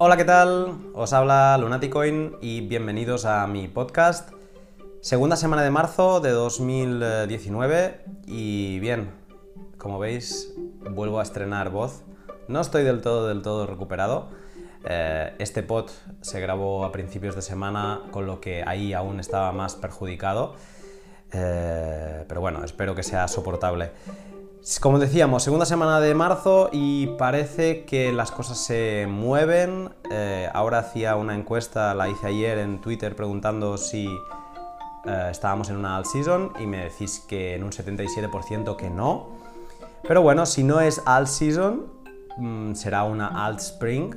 Hola, ¿qué tal? Os habla Lunaticoin y bienvenidos a mi podcast. Segunda semana de marzo de 2019 y bien, como veis, vuelvo a estrenar voz. No estoy del todo, del todo recuperado. Eh, este pod se grabó a principios de semana, con lo que ahí aún estaba más perjudicado. Eh, pero bueno, espero que sea soportable. Como decíamos, segunda semana de marzo y parece que las cosas se mueven. Eh, ahora hacía una encuesta, la hice ayer en Twitter preguntando si eh, estábamos en una alt season y me decís que en un 77% que no. Pero bueno, si no es alt season, mm, será una alt spring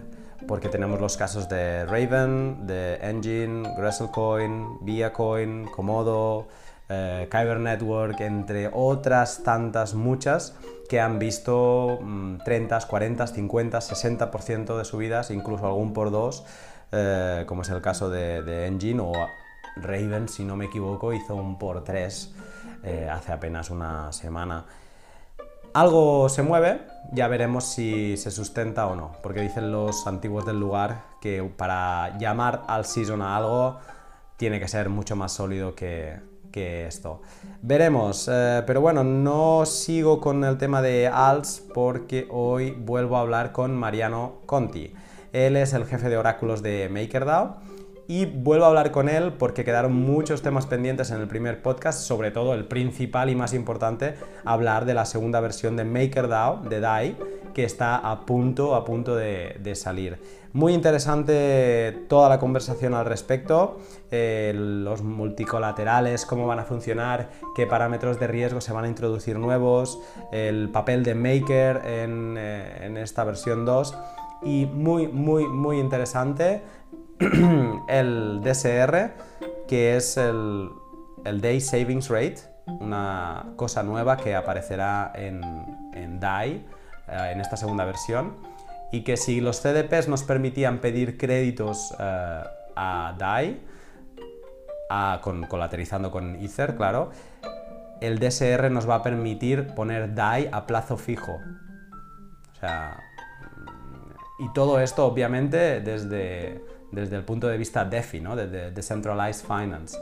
porque tenemos los casos de Raven, de Engine, Gresslecoin, Viacoin, Komodo, eh, Kyber Network, entre otras tantas muchas que han visto 30, 40, 50, 60% de subidas, incluso algún por dos, eh, como es el caso de, Engine o Raven, si no me equivoco, hizo un por tres eh, hace apenas una semana. Algo se mueve, ya veremos si se sustenta o no, porque dicen los antiguos del lugar que para llamar al season a algo tiene que ser mucho más sólido que, que esto. Veremos, eh, pero bueno, no sigo con el tema de ALS porque hoy vuelvo a hablar con Mariano Conti. Él es el jefe de oráculos de MakerDAO y vuelvo a hablar con él porque quedaron muchos temas pendientes en el primer podcast, sobre todo el principal y más importante, hablar de la segunda versión de MakerDAO, de DAI, que está a punto, a punto de, salir. Muy interesante toda la conversación al respecto, eh, los multicolaterales, cómo van a funcionar, qué parámetros de riesgo se van a introducir nuevos, el papel de Maker en, eh, en esta versión 2 y muy, muy, muy interesante el DSR, que es el, Day Savings Rate, una cosa nueva que aparecerá en, en DAI eh, en esta segunda versión y que si los CDPs nos permitían pedir créditos eh, a DAI, con, colaterizando con Ether, claro, el DSR nos va a permitir poner DAI a plazo fijo. O sea, y todo esto obviamente desde, desde el punto de vista DeFi, ¿no? de, Decentralized Finance.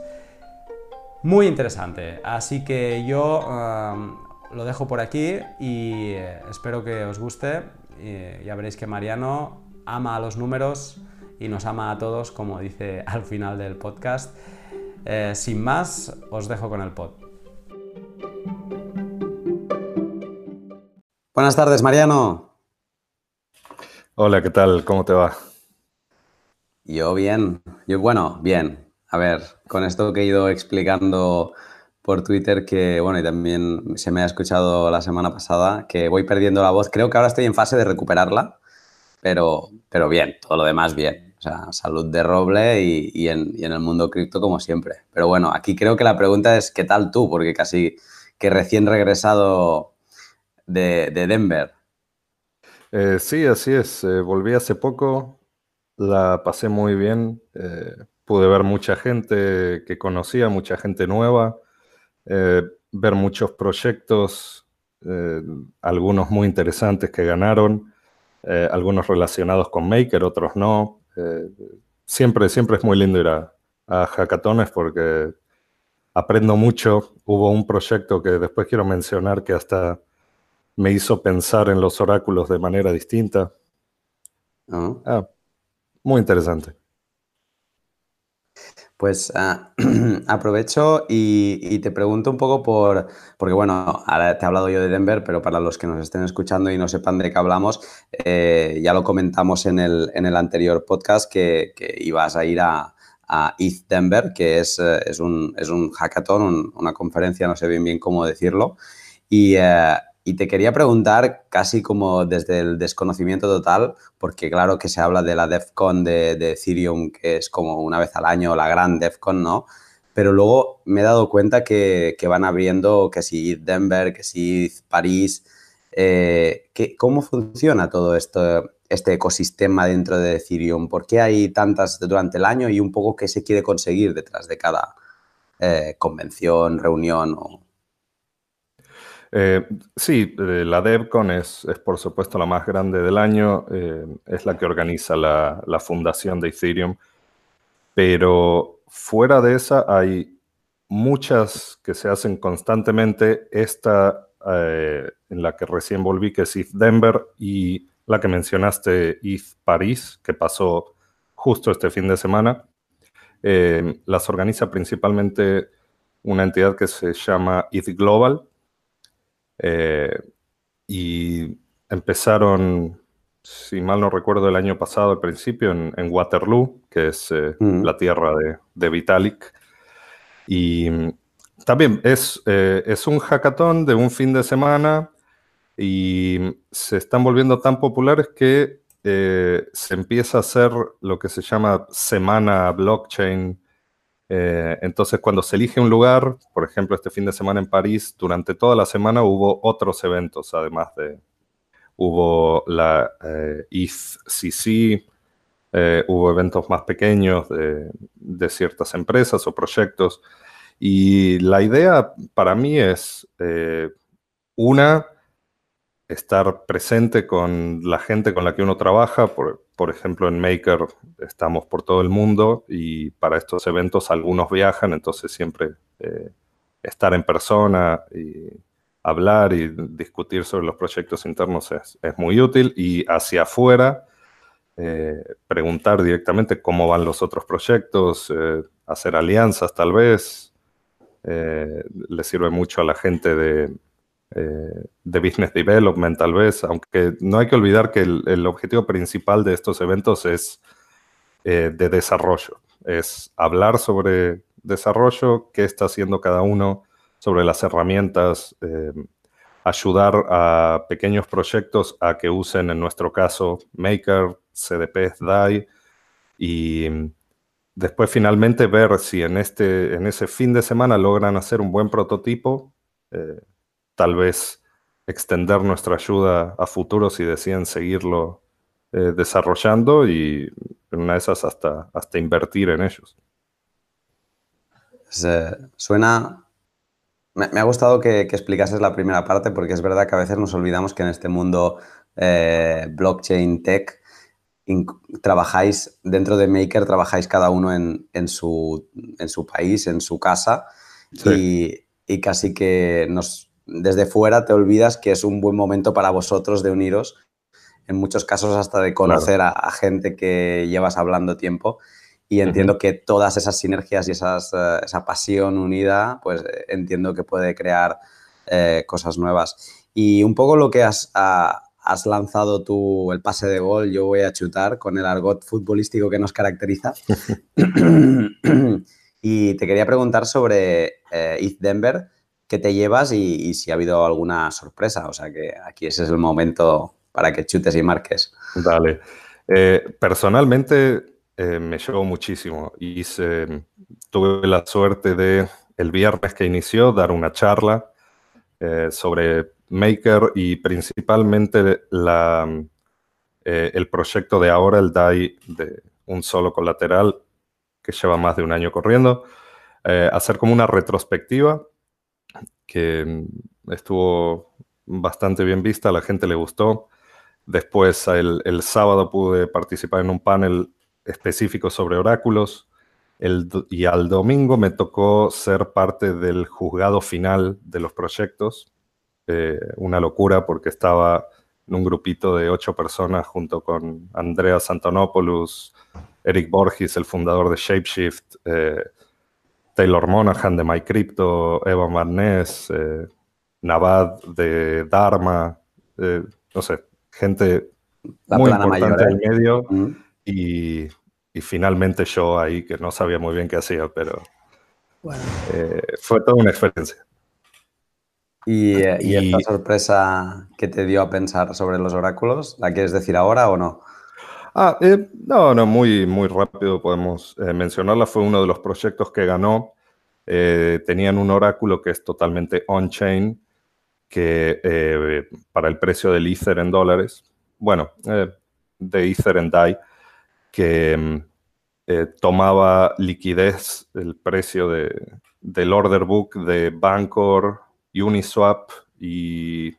Muy interesante, así que yo um, lo dejo por aquí y eh, espero que os guste. Ya veréis que Mariano ama a los números y nos ama a todos, como dice al final del podcast. Eh, sin más, os dejo con el pod. Buenas tardes, Mariano. Hola, ¿qué tal? ¿Cómo te va? Yo bien, yo bueno, bien. A ver, con esto que he ido explicando por Twitter, que bueno, y también se me ha escuchado la semana pasada, que voy perdiendo la voz. Creo que ahora estoy en fase de recuperarla, pero, pero bien, todo lo demás bien. O sea, salud de roble y, en, el mundo cripto como siempre. Pero bueno, aquí creo que la pregunta es ¿qué tal tú? Porque casi que recién regresado de, Denver. Eh, sí, así es. Eh, volví hace poco, la pasé muy bien. Eh, pude ver mucha gente que conocía, mucha gente nueva, eh, ver muchos proyectos, eh, algunos muy interesantes que ganaron, algunos relacionados con Maker, otros no. siempre, siempre es muy lindo ir a, a hackatones porque aprendo mucho. Hubo un proyecto que después quiero mencionar que hasta me hizo pensar en los oráculos de manera distinta. Ah, ah muy interesante. Pues ah, aprovecho y, te pregunto un poco por, porque bueno, ahora te he hablado yo de Denver, pero para los que nos estén escuchando y no sepan de qué hablamos, eh, ya lo comentamos en el, en el anterior podcast que, ibas a ir a, a ETH Denver, que es, eh, es, un, es un hackathon, una conferencia, no sé bien bien cómo decirlo, y, eh, y te quería preguntar, casi como desde el desconocimiento total, porque claro que se habla de la DEFCON de, de Ethereum, que es como una vez al año, la gran DEFCON, ¿no? Pero luego me he dado cuenta que, van abriendo, que si Denver, que si París, eh, ¿cómo funciona todo esto, este ecosistema dentro de Ethereum? ¿Por qué hay tantas durante el año y un poco qué se quiere conseguir detrás de cada eh, convención, reunión o, Eh, sí, eh, la DevCon es, es, por supuesto la más grande del año, eh, es la que organiza la, la, fundación de Ethereum, pero fuera de esa hay muchas que se hacen constantemente, esta en la que recién volví, que es ETH Denver, y la que mencionaste, ETH París, que pasó justo este fin de semana. las organiza principalmente una entidad que se llama ETH Global, eh, y empezaron, si mal no recuerdo, el año pasado, al principio, en, Waterloo, que es eh, mm. la tierra de, Vitalik. Y mm, también es, eh, es un hackathon de un fin de semana y mm, se están volviendo tan populares que se empieza a hacer lo que se llama semana blockchain eh, entonces, cuando se elige un lugar, por ejemplo, este fin de semana en París, durante toda la semana hubo otros eventos, además de, hubo la eh, ETHCC, eh, hubo eventos más pequeños de, de, ciertas empresas o proyectos. Y la idea para mí es, eh, una, estar presente con la gente con la que uno trabaja. Por, por, ejemplo, en Maker estamos por todo el mundo y para estos eventos algunos viajan, entonces siempre eh, estar en persona y hablar y discutir sobre los proyectos internos es, es muy útil. Y hacia afuera, eh, preguntar directamente cómo van los otros proyectos, eh, hacer alianzas tal vez. le sirve mucho a la gente de eh, de business development tal vez, aunque no hay que olvidar que el, objetivo principal de estos eventos es eh, de desarrollo, es hablar sobre desarrollo, qué está haciendo cada uno, sobre las herramientas, eh, ayudar a pequeños proyectos a que usen, en nuestro caso, Maker, CDP, DAI, y después finalmente ver si en, este, en ese fin de semana logran hacer un buen prototipo tal vez extender nuestra ayuda a futuro si deciden seguirlo eh, desarrollando y en una de esas hasta, hasta invertir en ellos. suena... Me, ha gustado que, explicases la primera parte porque es verdad que a veces nos olvidamos que en este mundo eh, blockchain tech trabajáis dentro de Maker, trabajáis cada uno en, su, en su, país, en su casa y, y, casi que nos, desde fuera te olvidas que es un buen momento para vosotros de uniros, en muchos casos hasta de conocer a, gente que llevas hablando tiempo. Y entiendo que todas esas sinergias y esas, eh, esa pasión unida, pues eh, entiendo que puede crear eh, cosas nuevas. Y un poco lo que has, has lanzado tú, el pase de gol, yo voy a chutar con el argot futbolístico que nos caracteriza. y te quería preguntar sobre East Denver que te llevas y, si ha habido alguna sorpresa. O sea que aquí ese es el momento para que chutes y marques. Dale. Eh, personalmente eh, me llevó muchísimo. y tuve la suerte de el viernes que inició dar una charla eh, sobre Maker y principalmente el proyecto de ahora, el DAI de un solo colateral que lleva más de un año corriendo. hacer como una retrospectiva que mm, estuvo bastante bien vista, a la gente le gustó. Después, el, sábado pude participar en un panel específico sobre oráculos. y al domingo me tocó ser parte del juzgado final de los proyectos. Eh, una locura porque estaba en un grupito de ocho personas junto con Andrea Santonopoulos, Eric Borges, el fundador de Shapeshift, eh, Taylor Monahan de MyCrypto, Evan Barnes, eh, Navad de Dharma, eh, no sé, gente muy importante en ¿eh? medio y, finalmente yo ahí que no sabía muy bien qué hacía, pero fue toda una experiencia. ¿Y, ¿Y, esta sorpresa que te dio a pensar sobre los oráculos, la quieres decir ahora o no? Ah, eh, no, no, muy, muy rápido podemos eh, mencionarla. Fue uno de los proyectos que ganó. Eh, tenían un oráculo que es totalmente on-chain, que para el precio del Ether en dólares, bueno, de Ether en DAI, que tomaba liquidez, el precio de, del order book de Bancor, Uniswap y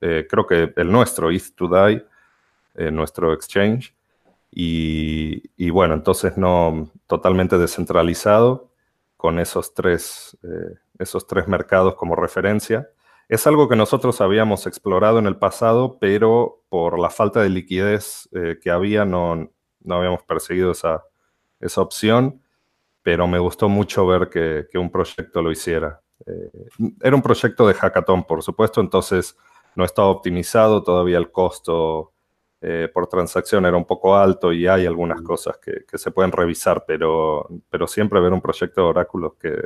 eh, creo que el nuestro, ETH to DAI, eh, nuestro exchange. Y, bueno, entonces no totalmente descentralizado con esos tres, esos tres mercados como referencia. Es algo que nosotros habíamos explorado en el pasado, pero por la falta de liquidez que había no, no habíamos perseguido esa, esa opción pero me gustó mucho ver que, un proyecto lo hiciera. Eh, era un proyecto de hackathon, por supuesto, entonces no estaba optimizado, todavía el costo eh, por transacción era un poco alto y hay algunas cosas que, se pueden revisar, pero, pero siempre ver un proyecto de oráculos que,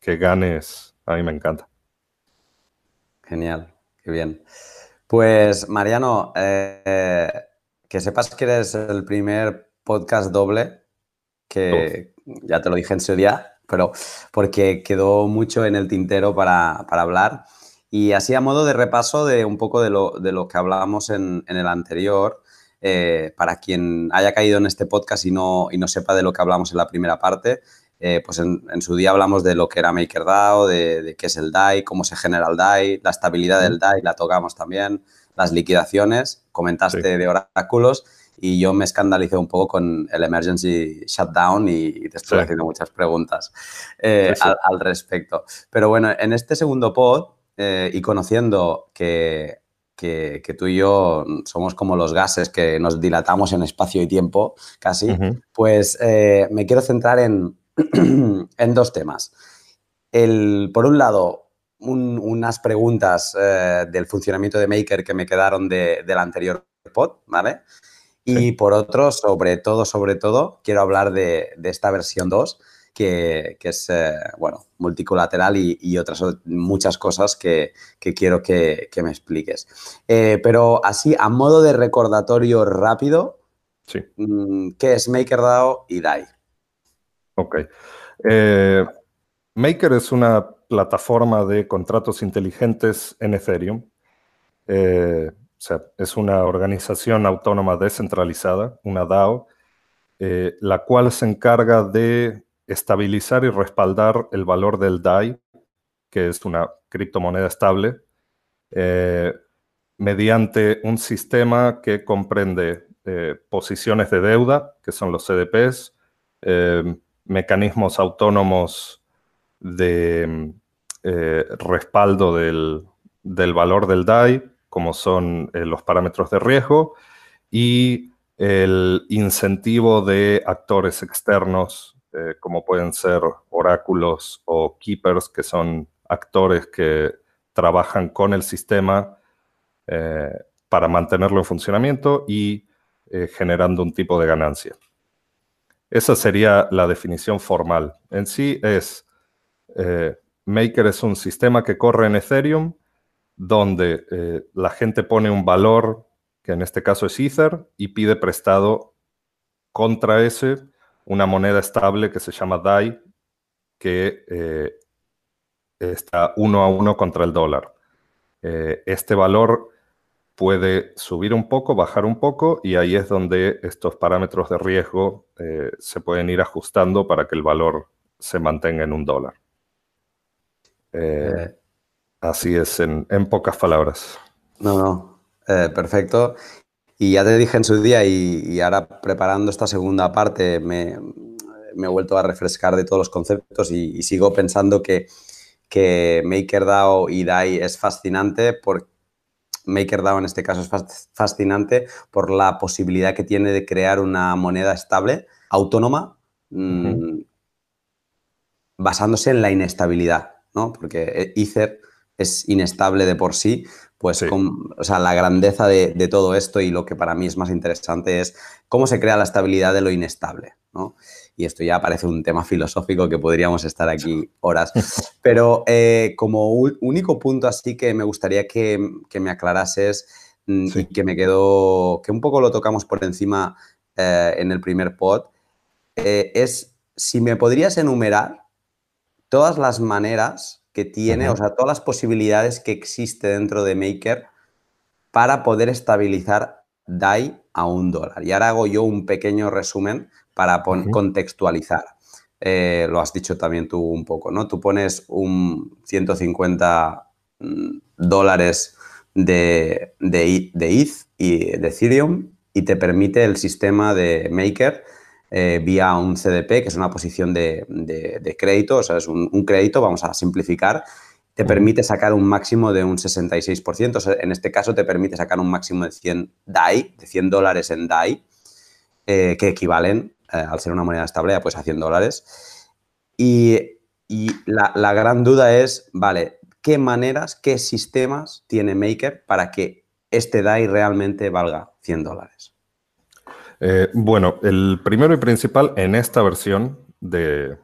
que ganes, a mí me encanta. Genial, qué bien. Pues Mariano, eh, que sepas que eres el primer podcast doble que, ya te lo dije en su día, pero porque quedó mucho en el tintero para, hablar. Y así a modo de repaso de un poco de lo, de lo que hablábamos en, el anterior, eh, para quien haya caído en este podcast y no, y no sepa de lo que hablamos en la primera parte, eh, pues en, su día hablamos de lo que era MakerDAO, de, de qué es el DAI, cómo se genera el DAI, la estabilidad del DAI, la tocamos también, las liquidaciones, comentaste de oráculos y yo me escandalicé un poco con el emergency shutdown y, te estoy haciendo muchas preguntas eh, Al, respecto. Pero bueno, en este segundo pod eh, y conociendo que, que, tú y yo somos como los gases que nos dilatamos en espacio y tiempo casi, pues eh, me quiero centrar en, en dos temas. El, por un lado, unas preguntas del funcionamiento de Maker que me quedaron de, del anterior pod, ¿vale? Y por otro, sobre todo, sobre todo, quiero hablar de, esta versión 2, que, es, eh, bueno, multicolateral y, otras muchas cosas que, quiero que, me expliques. Eh, pero así, a modo de recordatorio rápido, mm, ¿qué es MakerDAO y DAI? Ok. Eh, Maker es una plataforma de contratos inteligentes en Ethereum. O sea, es una organización autónoma descentralizada, una DAO, eh, la cual se encarga de estabilizar y respaldar el valor del DAI, que es una criptomoneda estable, eh, mediante un sistema que comprende eh, posiciones de deuda, que son los CDPs, mecanismos autónomos de respaldo del, del valor del DAI, como son eh, los parámetros de riesgo y el incentivo de actores externos, eh, como pueden ser oráculos o keepers, que son actores que trabajan con el sistema eh, para mantenerlo en funcionamiento y generando un tipo de ganancia. Esa sería la definición formal. En sí es, Maker es un sistema que corre en Ethereum donde eh, la gente pone un valor, que en este caso es Ether, y pide prestado contra ese una moneda estable que se llama DAI, que eh, está uno a uno contra el dólar. Eh, este valor puede subir un poco, bajar un poco, y ahí es donde estos parámetros de riesgo se pueden ir ajustando para que el valor se mantenga en un dólar. Así es, en, pocas palabras. No, no, eh, perfecto. Y ya te dije en su día y, ahora preparando esta segunda parte me, he vuelto a refrescar de todos los conceptos y, sigo pensando que, que MakerDAO y DAI es fascinante por MakerDAO en este caso es fascinante por la posibilidad que tiene de crear una moneda estable, autónoma, mm, basándose en la inestabilidad, ¿no? Porque eh, Ether es inestable de por sí, pues o sea, la grandeza de, todo esto y lo que para mí es más interesante es cómo se crea la estabilidad de lo inestable. ¿no? Y esto ya parece un tema filosófico que podríamos estar aquí horas. Pero eh, como único punto así que me gustaría que, me aclarases mm, y que me quedó, que un poco lo tocamos por encima eh, en el primer pod, eh, es si me podrías enumerar todas las maneras que tiene, o sea, todas las posibilidades que existe dentro de Maker para poder estabilizar DAI a un dólar. Y ahora hago yo un pequeño resumen para contextualizar. lo has dicho también tú un poco, ¿no? Tú pones un 150 mm, dólares de, de, de ETH y de Ethereum y te permite el sistema de Maker eh, vía un CDP, que es una posición de, crédito, o sea, es un, crédito, vamos a simplificar, te permite sacar un máximo de un 66%, o sea, en este caso te permite sacar un máximo de 100 DAI, de 100 dólares en DAI, eh, que equivalen, eh, al ser una moneda estable, pues a 100 dólares. Y, la, la gran duda es, vale, ¿qué maneras, qué sistemas tiene Maker para que este DAI realmente valga 100 dólares? Eh, bueno, el primero y principal en esta versión de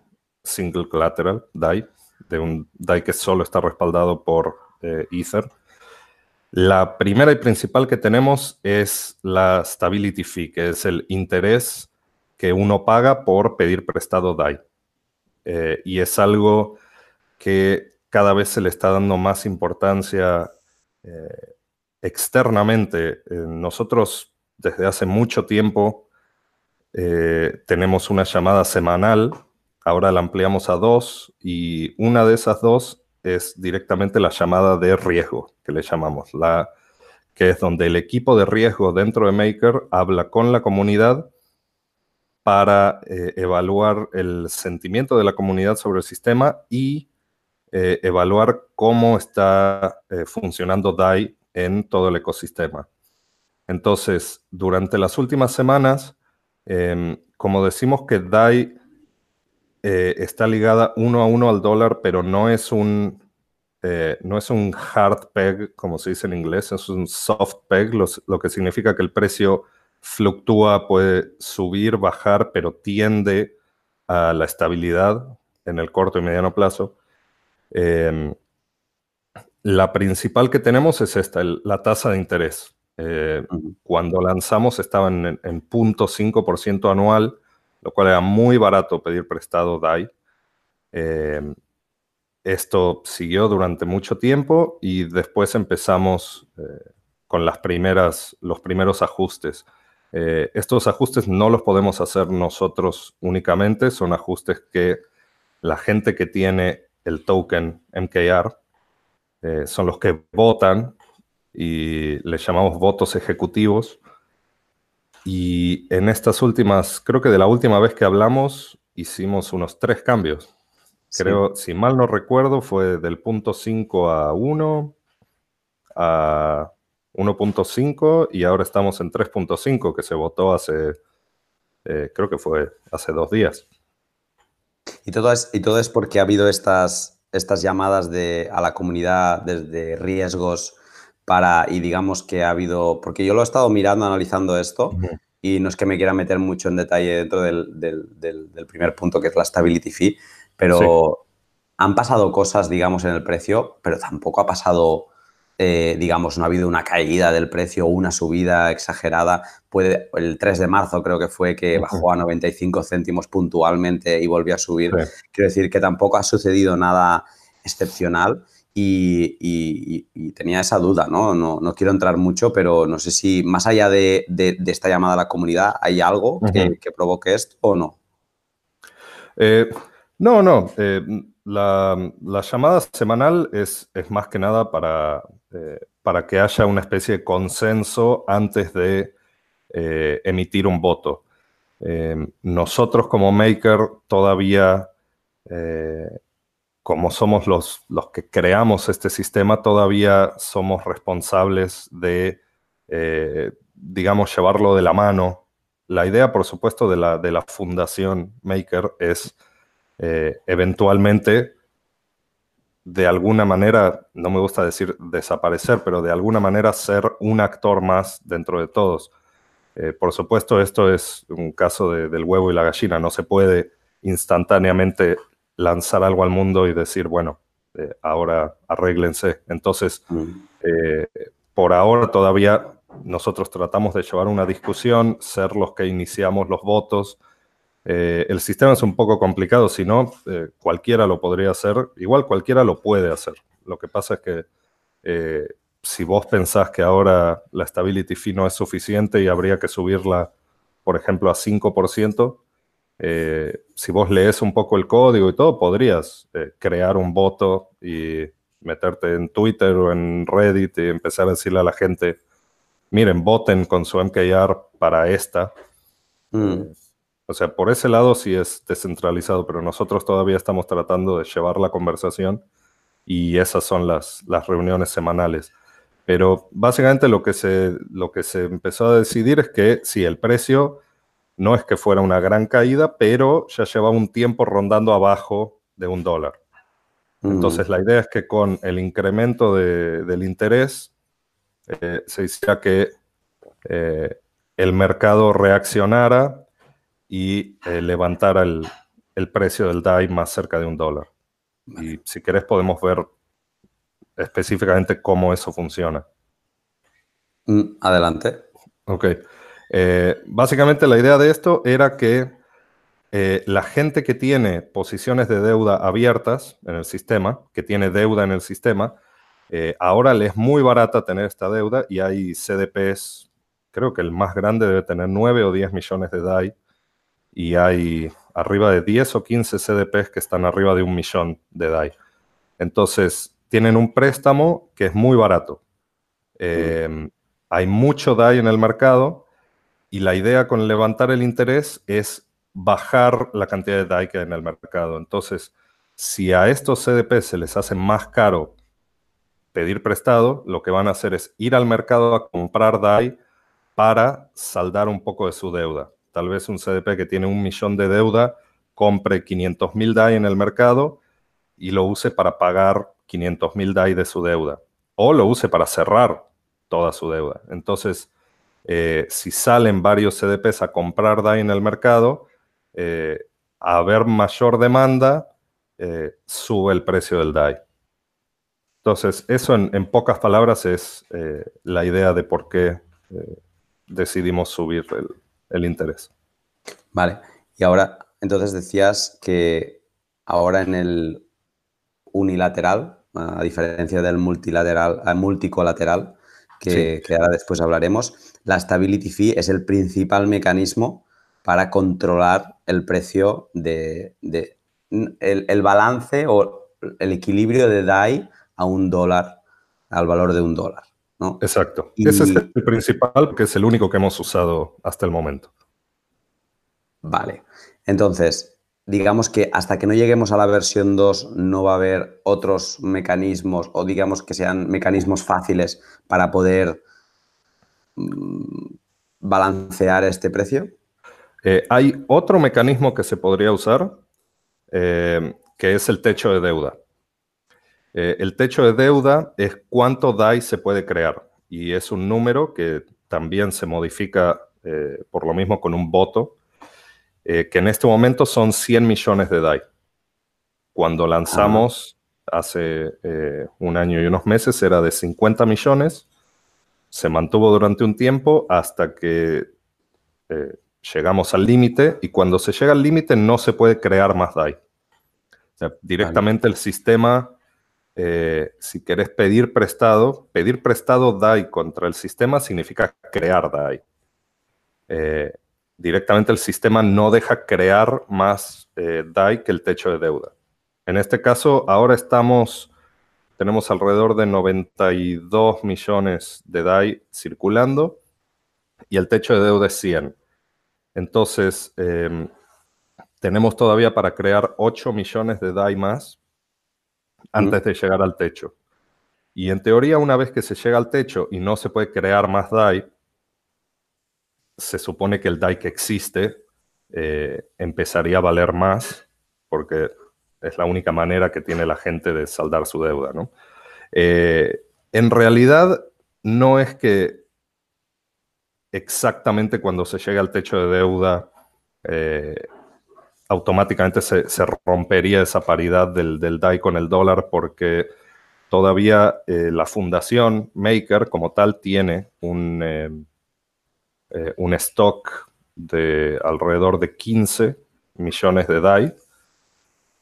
Single Collateral DAI, de un DAI que solo está respaldado por eh, Ether, la primera y principal que tenemos es la Stability Fee, que es el interés que uno paga por pedir prestado DAI. Eh, y es algo que cada vez se le está dando más importancia externamente. nosotros desde hace mucho tiempo eh, tenemos una llamada semanal, ahora la ampliamos a dos y una de esas dos es directamente la llamada de riesgo, que le llamamos, la, que es donde el equipo de riesgo dentro de Maker habla con la comunidad para eh, evaluar el sentimiento de la comunidad sobre el sistema y eh, evaluar cómo está funcionando DAI en todo el ecosistema. Entonces, durante las últimas semanas, em, como decimos que DAI eh, está ligada uno a uno al dólar, pero no es un, eh, no es un hard peg, como se dice en inglés, es un soft peg, lo, que significa que el precio fluctúa, puede subir, bajar, pero tiende a la estabilidad en el corto y mediano plazo. Em, la principal que tenemos es esta, la tasa de interés. Eh, cuando lanzamos estaban en, en 0.5% anual, lo cual era muy barato pedir prestado DAI. Eh, esto siguió durante mucho tiempo y después empezamos eh, con las primeras, los primeros ajustes. estos ajustes no los podemos hacer nosotros únicamente, son ajustes que la gente que tiene el token MKR son los que votan y le llamamos votos ejecutivos. Y en estas últimas, creo que de la última vez que hablamos, hicimos unos tres cambios. Creo, si mal no recuerdo, fue del punto 5 a 1 a 1.5 y ahora estamos en 3.5 que se votó hace, eh, creo que fue hace dos días. Y todo es, y todo es porque ha habido estas, estas llamadas de, a la comunidad desde riesgos para, y digamos que ha habido, porque yo lo he estado mirando, analizando esto, y no es que me quiera meter mucho en detalle dentro del, del, primer punto, que es la stability fee, pero han pasado cosas, digamos, en el precio, pero tampoco ha pasado, eh, digamos, no ha habido una caída del precio o una subida exagerada. Puede, el 3 de marzo creo que fue que bajó a 95 céntimos puntualmente y volvió a subir. Quiero decir que tampoco ha sucedido nada excepcional. Y, tenía esa duda, ¿no? ¿no? quiero entrar mucho, pero no sé si más allá de, esta llamada a la comunidad, ¿hay algo que, provoque esto o no? Eh, no, no. Eh, la, llamada semanal es, es, más que nada para, eh, para que haya una especie de consenso antes de emitir un voto. nosotros como Maker todavía como somos los, los que creamos este sistema, todavía somos responsables de, eh, digamos, llevarlo de la mano. La idea, por supuesto, de la, de la fundación Maker es eh, eventualmente, de alguna manera, no me gusta decir desaparecer, pero de alguna manera ser un actor más dentro de todos. Eh, por supuesto, esto es un caso del huevo y la gallina, no se puede instantáneamente lanzar algo al mundo y decir, bueno, eh, ahora arréglense. Entonces, mm. eh, por ahora todavía nosotros tratamos de llevar una discusión, ser los que iniciamos los votos. Eh, el sistema es un poco complicado, si no, cualquiera lo podría hacer, igual cualquiera lo puede hacer. Lo que pasa es que si vos pensás que ahora la stability fee no es suficiente y habría que subirla, por ejemplo, a 5%, eh, si vos lees un poco el código y todo, podrías eh, crear un voto y meterte en Twitter o en Reddit y empezar a decirle a la gente, miren, voten con su MKR para esta. Mm. Eh, o sea, por ese lado sí es descentralizado, pero nosotros todavía estamos tratando de llevar la conversación y esas son las, las reuniones semanales. Pero básicamente lo que, se, lo que se empezó a decidir es que si el precio no es que fuera una gran caída, pero ya lleva un tiempo rondando abajo de un dólar. Mm. Entonces la idea es que con el incremento del interés eh, se hiciera que eh, el mercado reaccionara y eh, levantara el, el, precio del DAI más cerca de un dólar. Y si querés podemos ver específicamente cómo eso funciona. Mm, adelante. Ok. Eh, básicamente la idea de esto era que eh, la gente que tiene posiciones de deuda abiertas en el sistema, que tiene deuda en el sistema, eh, ahora le es muy barata tener esta deuda y hay CDPs, creo que el más grande debe tener 9 o 10 millones de DAI y hay arriba de 10 o 15 CDPs que están arriba de un millón de DAI. Entonces, tienen un préstamo que es muy barato. Hay mucho DAI en el mercado y la idea con levantar el interés es bajar la cantidad de DAI que hay en el mercado. Entonces, si a estos CDP se les hace más caro pedir prestado, lo que van a hacer es ir al mercado a comprar DAI para saldar un poco de su deuda. Tal vez un CDP que tiene un millón de deuda compre 500 mil DAI en el mercado y lo use para pagar 500 mil DAI de su deuda. O lo use para cerrar toda su deuda. Entonces, eh, si salen varios CDPs a comprar DAI en el mercado, eh, a haber mayor demanda, eh, sube el precio del DAI. Entonces, eso en, pocas palabras es la idea de por qué decidimos subir el, interés. Vale, y ahora, entonces decías que ahora en el unilateral, a diferencia del multilateral, multicolateral, que, ahora después hablaremos, la stability fee es el principal mecanismo para controlar el precio de, el, balance o el equilibrio de DAI a un dólar, al valor de un dólar. ¿no? Exacto. Ese es el principal porque es el único que hemos usado hasta el momento. Vale. Entonces, digamos que hasta que no lleguemos a la versión 2 no va a haber otros mecanismos o digamos que sean mecanismos fáciles para poder balancear este precio? Eh, hay otro mecanismo que se podría usar, eh, que es el techo de deuda. Eh, el techo de deuda es cuánto DAI se puede crear y es un número que también se modifica por lo mismo con un voto que en este momento son 100 millones de DAI. Cuando lanzamos hace un año y unos meses era de 50 millones, se mantuvo durante un tiempo hasta que eh, llegamos al límite y cuando se llega al límite no se puede crear más DAI. directamente el sistema, si querés pedir prestado, pedir prestado DAI contra el sistema significa crear DAI directamente el sistema no deja crear más eh, DAI que el techo de deuda. En este caso, ahora estamos, tenemos alrededor de 92 millones de DAI circulando y el techo de deuda es 100. Entonces, em, tenemos todavía para crear 8 millones de DAI más antes de llegar al techo. Y en teoría, una vez que se llega al techo y no se puede crear más DAI, se supone que el DAI que existe eh, empezaría a valer más porque es la única manera que tiene la gente de saldar su deuda. ¿no? Eh, en realidad, no es que exactamente cuando se llega al techo de deuda eh, automáticamente se, rompería esa paridad del, del, DAI con el dólar porque todavía la fundación Maker como tal tiene un eh, un stock de alrededor de 15 millones de DAI,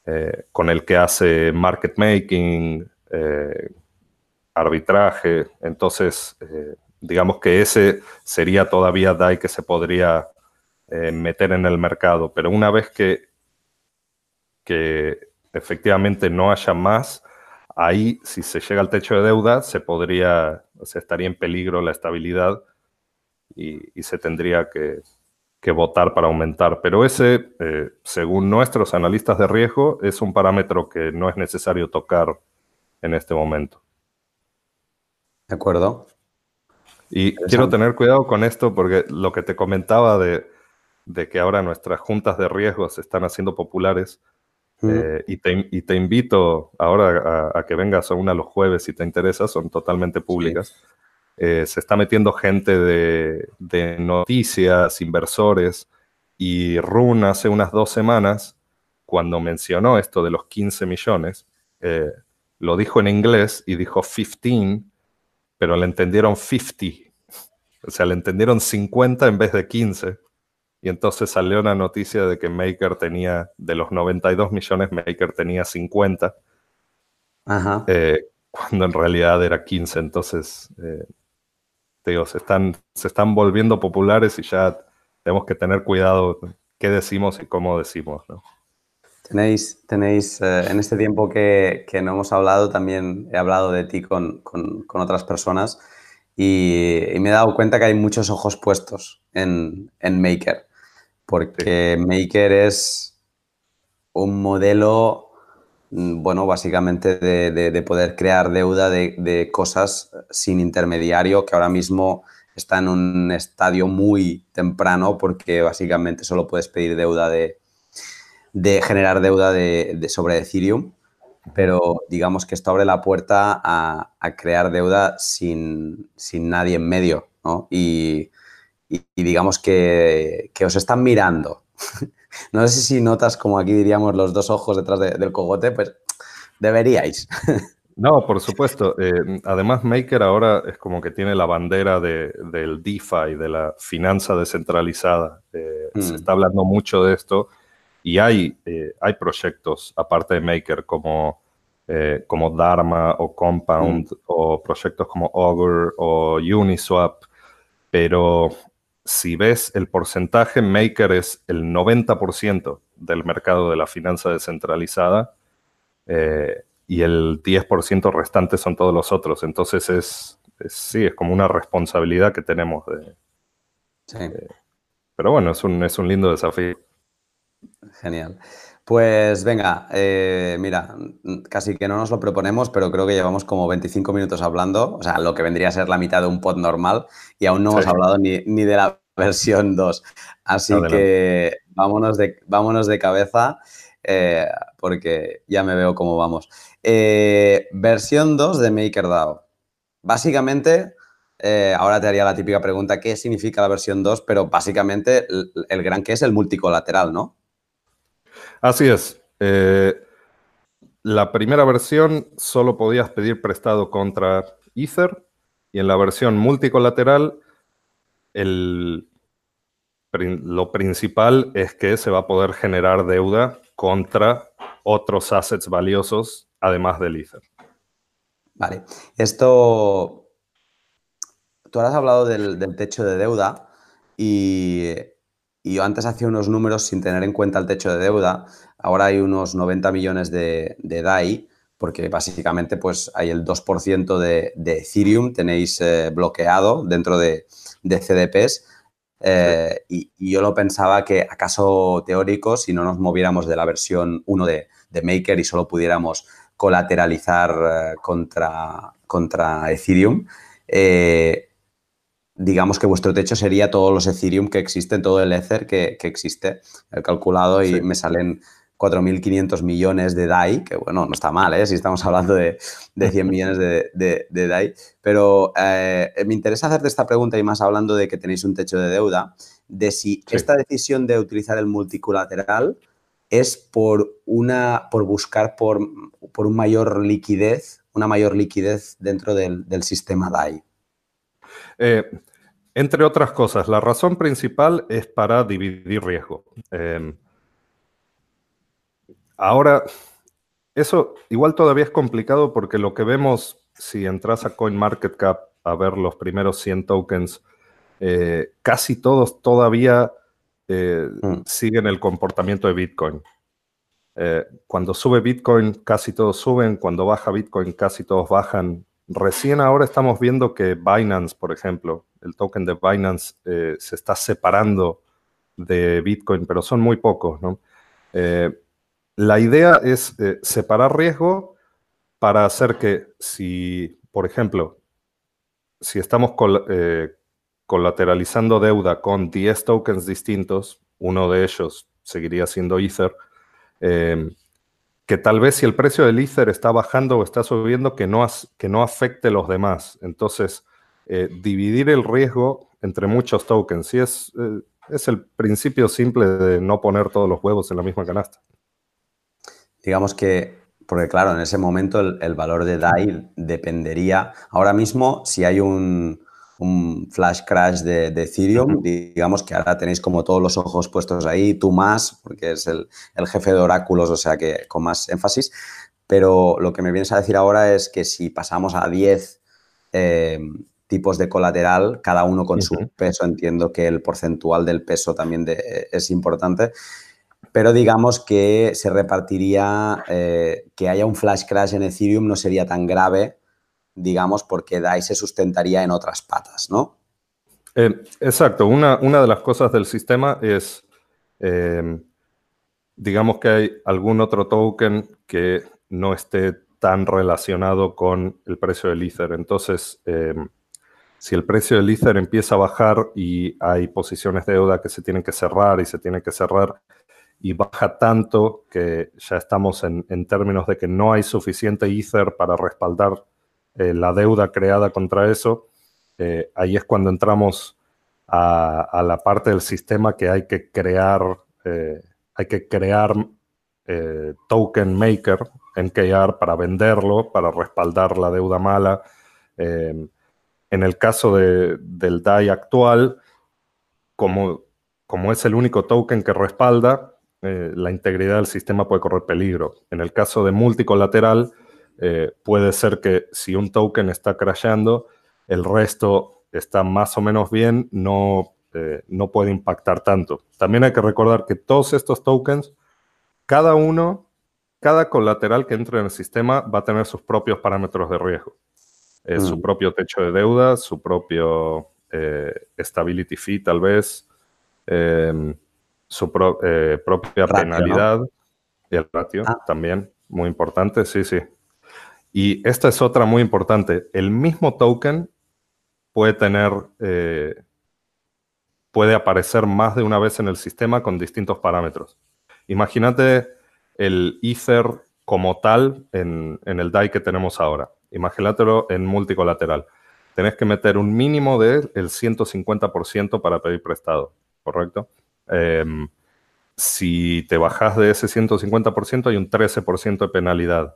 eh, con el que hace market making, eh, arbitraje. Entonces, digamos que ese sería todavía DAI que se podría meter en el mercado. Pero una vez que, que efectivamente no haya más, ahí, si se llega al techo de deuda, se podría, o sea, estaría en peligro la estabilidad y, se tendría que, votar para aumentar. Pero ese, eh, según nuestros analistas de riesgo, es un parámetro que no es necesario tocar en este momento. De acuerdo. Y quiero tener cuidado con esto porque lo que te comentaba de, que ahora nuestras juntas de riesgo se están haciendo populares, mm. eh, y, te, invito ahora a, que vengas a una los jueves si te interesa, son totalmente públicas. Eh, se está metiendo gente de, noticias, inversores, y Run hace unas dos semanas, cuando mencionó esto de los 15 millones, eh, lo dijo en inglés y dijo 15, pero le entendieron 50. O sea, le entendieron 50 en vez de 15. Y entonces salió una noticia de que Maker tenía, de los 92 millones, Maker tenía 50. Ajá. Eh, cuando en realidad era 15. Entonces, se están, se están volviendo populares y ya tenemos que tener cuidado qué decimos y cómo decimos. Tenéis, tenéis eh, en este tiempo que, no hemos hablado, también he hablado de ti con, otras personas y, me he dado cuenta que hay muchos ojos puestos en, Maker, porque Maker es un modelo bueno, básicamente de, poder crear deuda de, cosas sin intermediario, que ahora mismo está en un estadio muy temprano porque básicamente solo puedes pedir deuda de, generar deuda de, sobre Ethereum, pero digamos que esto abre la puerta a, crear deuda sin, nadie en medio, ¿no? Y, digamos que os están mirando. No sé si notas, como aquí diríamos, los dos ojos detrás del cogote, pues deberíais. No, por supuesto. Eh, además, Maker ahora es como que tiene la bandera del DeFi, de la finanza descentralizada. Eh, se mm. está hablando mucho de esto y hay, eh, hay proyectos, aparte de Maker, como, como Dharma o Compound, mm. o proyectos como Augur o Uniswap, pero si ves el porcentaje, Maker es el 90% del mercado de la finanza descentralizada eh, y el 10% restante son todos los otros. Entonces es, sí, es como una responsabilidad que tenemos. De, sí. pero bueno, es un, es un lindo desafío. Genial. Pues venga, eh, mira, casi que no nos lo proponemos, pero creo que llevamos como 25 minutos hablando, o sea, lo que vendría a ser la mitad de un pod normal y aún no hemos hablado ni, de la versión 2. Así que vámonos de, vámonos de cabeza eh, porque ya me veo cómo vamos. Eh, versión 2 de MakerDAO. Básicamente, ahora te haría la típica pregunta, ¿qué significa la versión 2? Pero básicamente el, el gran que es el multicolateral, ¿no? Así es. Eh, la primera versión solo podías pedir prestado contra Ether y en la versión multicolateral lo principal es que se va a poder generar deuda contra otros assets valiosos además del Ether. Vale, esto, tú has hablado del, del techo de deuda y y yo antes hacía unos números sin tener en cuenta el techo de deuda. Ahora hay unos 90 millones de, DAI, porque básicamente pues hay el 2% de, Ethereum, tenéis eh, bloqueado dentro de, CDPs. Eh, y, yo lo pensaba que, acaso teórico, si no nos moviéramos de la versión 1 de, Maker y solo pudiéramos colateralizar eh, contra, contra Ethereum, digamos que vuestro techo sería todos los Ethereum que existen, todo el Ether que, existe. He calculado y me salen 4.500 millones de DAI, que bueno, no está mal, ¿eh? si estamos hablando de, 100 millones de, DAI. Pero eh, me interesa hacerte esta pregunta y más hablando de que tenéis un techo de deuda, de si esta decisión de utilizar el multicolateral es por, una, por buscar por, por un mayor liquidez, una mayor liquidez dentro del, del sistema DAI. Eh, entre otras cosas, la razón principal es para dividir riesgo. Em, ahora, eso igual todavía es complicado porque lo que vemos, si entras a CoinMarketCap a ver los primeros 100 tokens, eh, casi todos todavía eh, mm. siguen el comportamiento de Bitcoin. Eh, cuando sube Bitcoin, casi todos suben. Cuando baja Bitcoin, casi todos bajan. Recién ahora estamos viendo que Binance, por ejemplo, el token de Binance eh, se está separando de Bitcoin, pero son muy pocos, ¿no? Eh, la idea es separar riesgo para hacer que si, por ejemplo, si estamos colateralizando deuda con 10 tokens distintos, uno de ellos seguiría siendo Ether, que tal vez si el precio del Ether está bajando o está subiendo, que no, que no afecte los demás. Entonces, eh, dividir el riesgo entre muchos tokens, sí es, eh, es el principio simple de no poner todos los huevos en la misma canasta. Digamos que, porque claro, en ese momento el valor de DAI dependería, ahora mismo, si hay un, un flash crash de, Ethereum. Digamos que ahora tenéis como todos los ojos puestos ahí, tú más, porque es el, jefe de oráculos, o sea que con más énfasis. Pero lo que me vienes a decir ahora es que si pasamos a 10 eh, tipos de colateral, cada uno con su peso, entiendo que el porcentual del peso también es importante. Pero digamos que se repartiría, eh, que haya un flash crash en Ethereum no sería tan grave digamos, porque DAI se sustentaría en otras patas, ¿no? Eh, exacto. Una, una, de las cosas del sistema es, em, digamos que hay algún otro token que no esté tan relacionado con el precio del Ether. Entonces, em, si el precio del Ether empieza a bajar y hay posiciones de deuda que se tienen que cerrar y se tienen que cerrar y baja tanto que ya estamos en, en términos de que no hay suficiente Ether para respaldar eh, la deuda creada contra eso, eh, ahí es cuando entramos a, la parte del sistema que hay que crear, eh, hay que crear token maker, NKR, para venderlo, para respaldar la deuda mala. en el caso del DAI actual, como, como es el único token que respalda, la integridad del sistema puede correr peligro. En el caso de multicolateral, eh, puede ser que si un token está crashando, el resto está más o menos bien, no, eh, no puede impactar tanto. También hay que recordar que todos estos tokens, cada uno, cada colateral que entre en el sistema va a tener sus propios parámetros de riesgo. Su mm. propio techo de deuda, su propio eh, stability fee tal vez, em, su propia penalidad, y el ratio ah. también, muy importante, sí, sí. Y esta es otra muy importante. El mismo token puede tener, eh, puede aparecer más de una vez en el sistema con distintos parámetros. Imagínate el Ether como tal en, el DAI que tenemos ahora. Imagínatelo en multicolateral. Tenés que meter un mínimo del 150% para pedir prestado, ¿correcto? Em, si te bajas de ese 150% hay un 13% de penalidad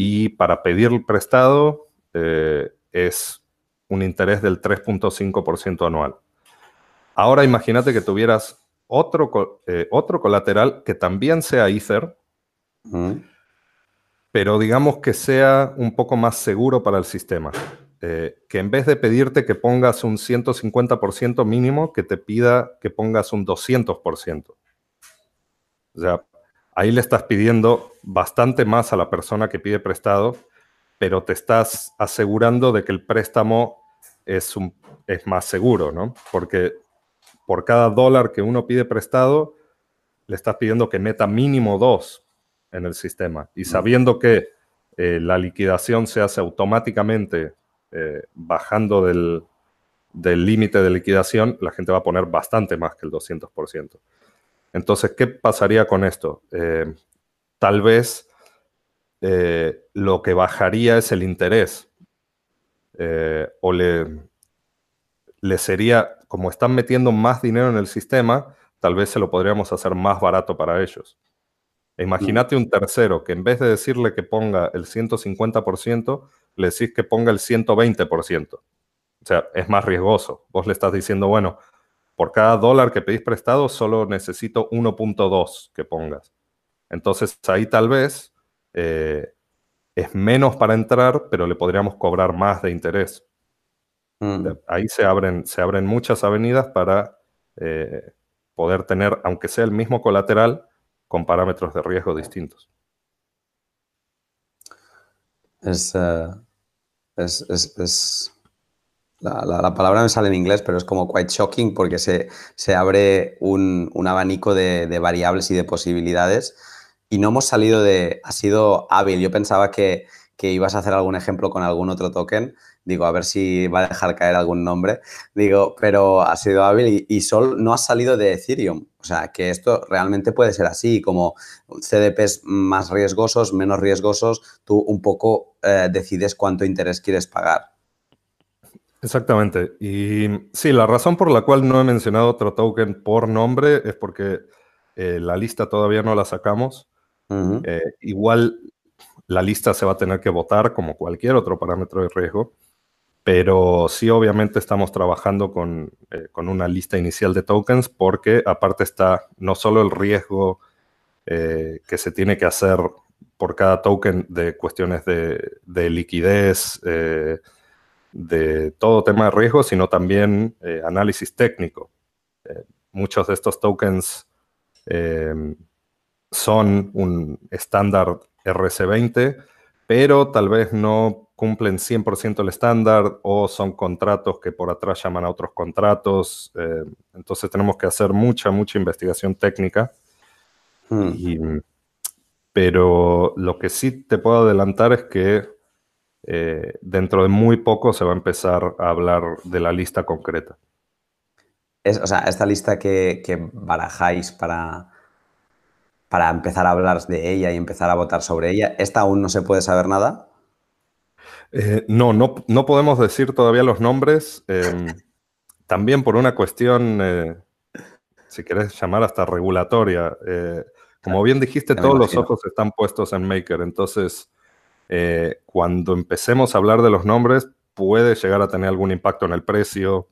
y para pedir prestado eh, es un interés del 3.5% anual. Ahora imagínate que tuvieras otro, eh, otro colateral que también sea Ether, pero digamos que sea un poco más seguro para el sistema. Eh, que en vez de pedirte que pongas un 150% mínimo, que te pida que pongas un 200%. O sea, ahí le estás pidiendo bastante más a la persona que pide prestado, pero te estás asegurando de que el préstamo es, un, es más seguro, ¿no? Porque por cada dólar que uno pide prestado, le estás pidiendo que meta mínimo dos en el sistema. Y sabiendo que eh, la liquidación se hace automáticamente eh, bajando del límite de liquidación, la gente va a poner bastante más que el 200%. Entonces, ¿qué pasaría con esto? Eh, tal vez eh, lo que bajaría es el interés. Eh, o le, le sería, como están metiendo más dinero en el sistema, tal vez se lo podríamos hacer más barato para ellos. E imagínate un tercero que en vez de decirle que ponga el 150%, le decís que ponga el 120%. O sea, es más riesgoso. Vos le estás diciendo, bueno, por cada dólar que pedís prestado, solo necesito 1.2 que pongas. Entonces ahí tal vez eh, es menos para entrar, pero le podríamos cobrar más de interés. Mm. Ahí se abren, se abren muchas avenidas para eh, poder tener, aunque sea el mismo colateral, con parámetros de riesgo distintos. Es, eh, es, la, palabra me sale en inglés, pero es como quite shocking porque se, se abre un, abanico de, de, variables y de posibilidades y no hemos salido de... Ha sido hábil. Yo pensaba que, que ibas a hacer algún ejemplo con algún otro token. Digo, a ver si va a dejar caer algún nombre. Digo, pero ha sido hábil y, Sol no ha salido de Ethereum. O sea, que esto realmente puede ser así, como CDPs más riesgosos, menos riesgosos, tú un poco eh, decides cuánto interés quieres pagar. Exactamente. Y sí, la razón por la cual no he mencionado otro token por nombre es porque eh, la lista todavía no la sacamos. Eh, igual la lista se va a tener que votar como cualquier otro parámetro de riesgo, pero sí obviamente estamos trabajando con, eh, una lista inicial de tokens porque aparte está no solo el riesgo que se tiene que hacer por cada token de cuestiones de, liquidez, de todo tema de riesgo, sino también análisis técnico. muchos de estos tokens son un estándar RC20, pero tal vez no cumplen 100% el estándar o son contratos que por atrás llaman a otros contratos. Eh, entonces tenemos que hacer mucha, mucha investigación técnica. Hmm. pero lo que sí te puedo adelantar es que eh, dentro de muy poco se va a empezar a hablar de la lista concreta. Es, o sea, esta lista que barajáis para, para empezar a hablar de ella y empezar a votar sobre ella. ¿Esta aún no se puede saber nada? Eh, no, no, no, podemos decir todavía los nombres. Em, también por una cuestión, eh, si querés llamar hasta regulatoria. Como bien dijiste, todos los ojos están puestos en Maker. Entonces, cuando empecemos a hablar de los nombres, puede llegar a tener algún impacto en el precio.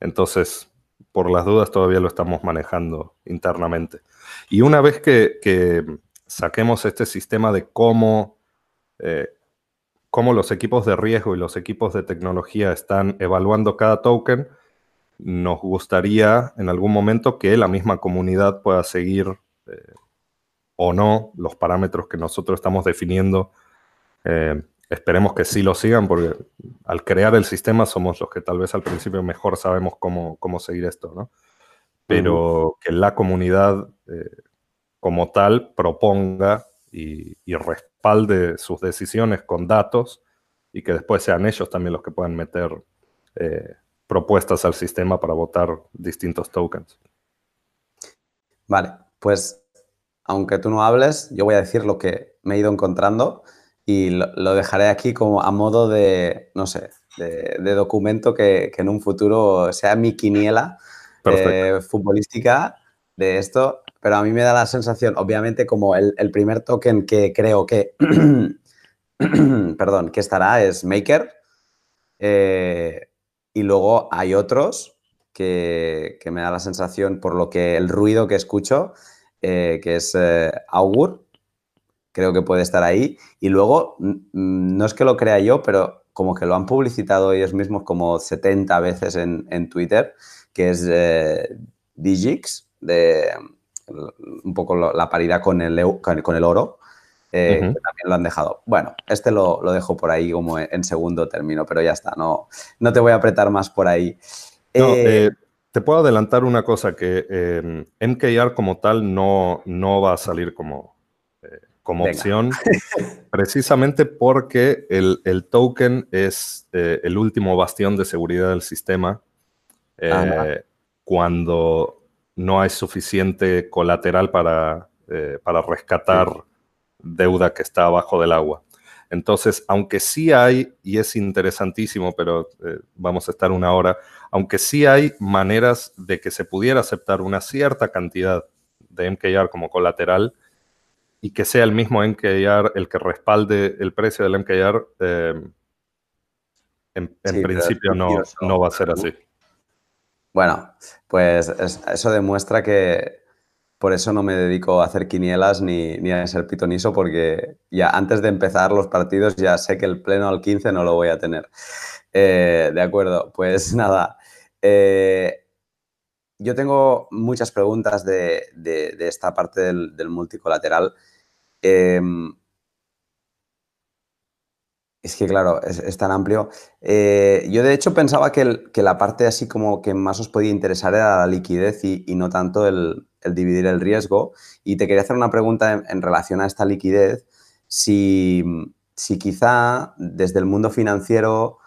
entonces, por las dudas, todavía lo estamos manejando internamente. Y una vez que, saquemos este sistema de cómo, eh, cómo los equipos de riesgo y los equipos de tecnología están evaluando cada token, nos gustaría en algún momento que la misma comunidad pueda seguir eh, o no los parámetros que nosotros estamos definiendo. Eh, esperemos que sí lo sigan, porque al crear el sistema somos los que tal vez al principio mejor sabemos cómo, cómo seguir esto, ¿no? pero que la comunidad eh, como tal proponga y, respalde sus decisiones con datos y que después sean ellos también los que puedan meter eh, propuestas al sistema para votar distintos tokens. Vale, pues aunque tú no hables, yo voy a decir lo que me he ido encontrando y lo, dejaré aquí como a modo de, no sé, de, documento que, que, en un futuro sea mi quiniela eh, futbolística de esto, pero a mí me da la sensación, obviamente, como el, primer token que creo que, perdón, que estará es Maker, eh, y luego hay otros que, me da la sensación, por lo que el ruido que escucho, eh, que es Augur, creo que puede estar ahí, y luego, no es que lo crea yo, pero como que lo han publicitado ellos mismos como 70 veces en, en Twitter, que es eh, Digix, de un poco la paridad con el, con el oro, eh, que también lo han dejado. Bueno, este lo, dejo por ahí como en segundo término, pero ya está, no, no te voy a apretar más por ahí. Eh, te puedo adelantar una cosa, que MKR como tal no, no va a salir como, como opción, precisamente porque el, el token es el último bastión de seguridad del sistema eh, cuando no hay suficiente colateral para, eh, para rescatar deuda que está abajo del agua. Entonces, aunque sí hay, y es interesantísimo, pero eh, vamos a estar una hora, aunque sí hay maneras de que se pudiera aceptar una cierta cantidad de MKR como colateral y que sea el mismo MKR el que respalde el precio del MKR, en, principio no, no va a ser así. Bueno, pues eso demuestra que por eso no me dedico a hacer quinielas ni, a ser pitoniso, porque ya antes de empezar los partidos ya sé que el pleno al 15 no lo voy a tener. Eh, de acuerdo, pues nada. Eh, yo tengo muchas preguntas de, esta parte del, multicolateral. Em, es que, claro, es, tan amplio. Eh, yo, de hecho, pensaba que, la parte así como que más os podía interesar era la liquidez y, no tanto el, dividir el riesgo. Y te quería hacer una pregunta en, relación a esta liquidez. Si, quizá desde el mundo financiero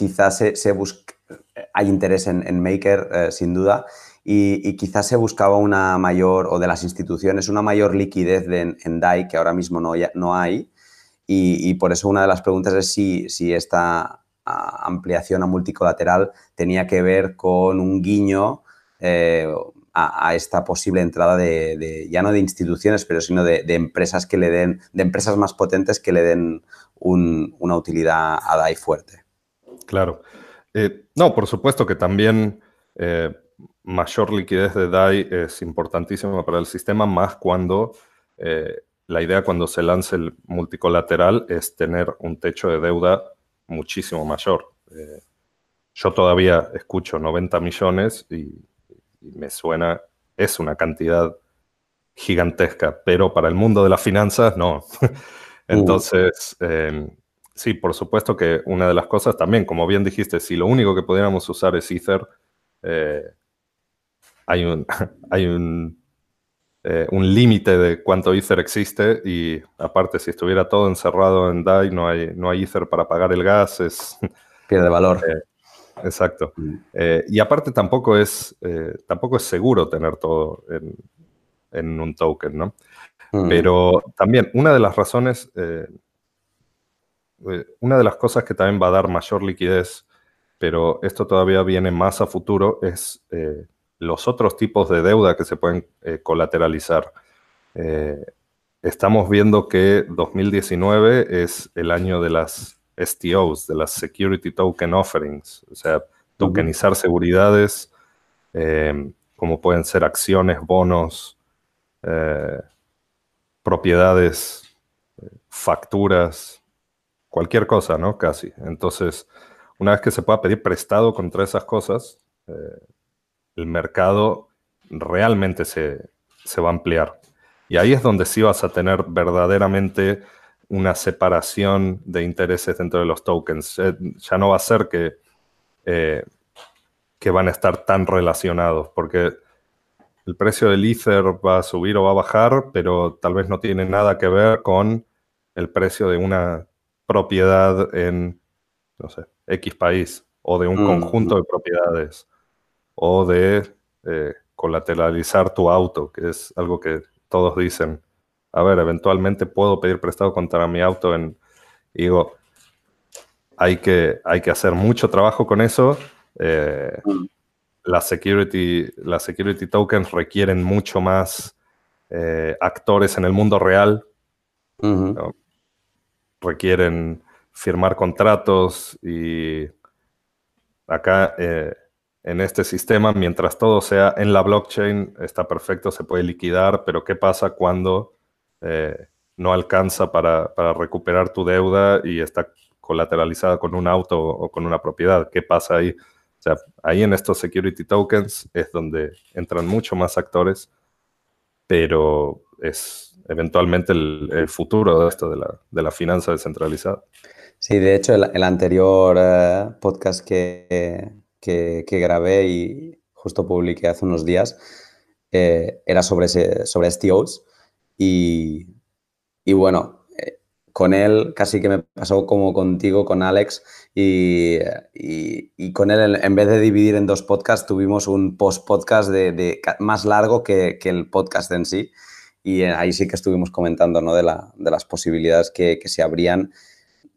quizás se, busca, hay interés en, Maker, eh, sin duda, y, quizás se buscaba una mayor, o de las instituciones, una mayor liquidez en, DAI que ahora mismo no, no hay. Y, por eso una de las preguntas es si, si esta ampliación a multicolateral tenía que ver con un guiño eh, a, esta posible entrada de, ya no de instituciones, pero sino de, empresas que le den, de empresas más potentes que le den una utilidad a DAI fuerte. Claro. Eh, no, por supuesto que también eh, mayor liquidez de DAI es importantísima para el sistema, más cuando eh, la idea cuando se lance el multicolateral es tener un techo de deuda muchísimo mayor. Yo todavía escucho 90 millones y, me suena, es una cantidad gigantesca, pero para el mundo de las finanzas no. Entonces, em, sí, por supuesto que una de las cosas también, como bien dijiste, si lo único que pudiéramos usar es Ether, eh, hay un, hay eh, un, límite de cuánto Ether existe y aparte si estuviera todo encerrado en DAI no hay, no hay Ether para pagar el gas, es... Pierde valor. Eh, exacto. Mm. Y aparte tampoco es, tampoco es seguro tener todo en, un token, ¿no? Mm. Pero también una de las razones, una de las cosas que también va a dar mayor liquidez, pero esto todavía viene más a futuro, es los otros tipos de deuda que se pueden eh, colateralizar. Eh, estamos viendo que 2019 es el año de las STOs, de las Security Token Offerings, o sea, tokenizar seguridades, eh, como pueden ser acciones, bonos, propiedades, facturas, cualquier cosa, ¿no? Casi. Entonces, una vez que se pueda pedir prestado contra esas cosas, el mercado realmente se, va a ampliar. Y ahí es donde sí vas a tener verdaderamente una separación de intereses dentro de los tokens. Eh, ya no va a ser que, eh, que van a estar tan relacionados, porque el precio del Ether va a subir o va a bajar, pero tal vez no tiene nada que ver con el precio de una propiedad en, no sé, X país o de un mm, conjunto mm. de propiedades o de eh, colateralizar tu auto, que es algo que todos dicen, a ver, eventualmente puedo pedir prestado contra mi auto en... digo, hay que, hay que hacer mucho trabajo con eso. Eh, las security, las security tokens requieren mucho más eh, actores en el mundo real. Requieren firmar contratos y acá en este sistema, mientras todo sea en la blockchain, está perfecto, se puede liquidar, pero ¿qué pasa cuando eh, no alcanza para, recuperar tu deuda y está colateralizada con un auto o con una propiedad? ¿Qué pasa ahí? O sea, ahí en estos security tokens es donde entran mucho más actores, pero es eventualmente el, futuro de esto, de la, de la, finanza descentralizada. Sí, de hecho, el, anterior eh, podcast que, que, grabé y justo publiqué hace unos días eh, era sobre, sobre STOs y, bueno, eh, con él casi que me pasó como contigo, con Alex, y, con él en vez de dividir en dos podcasts tuvimos un post-podcast de, más largo que, el podcast en sí y ahí sí que estuvimos comentando ¿no? de, la, de las posibilidades que, que se abrían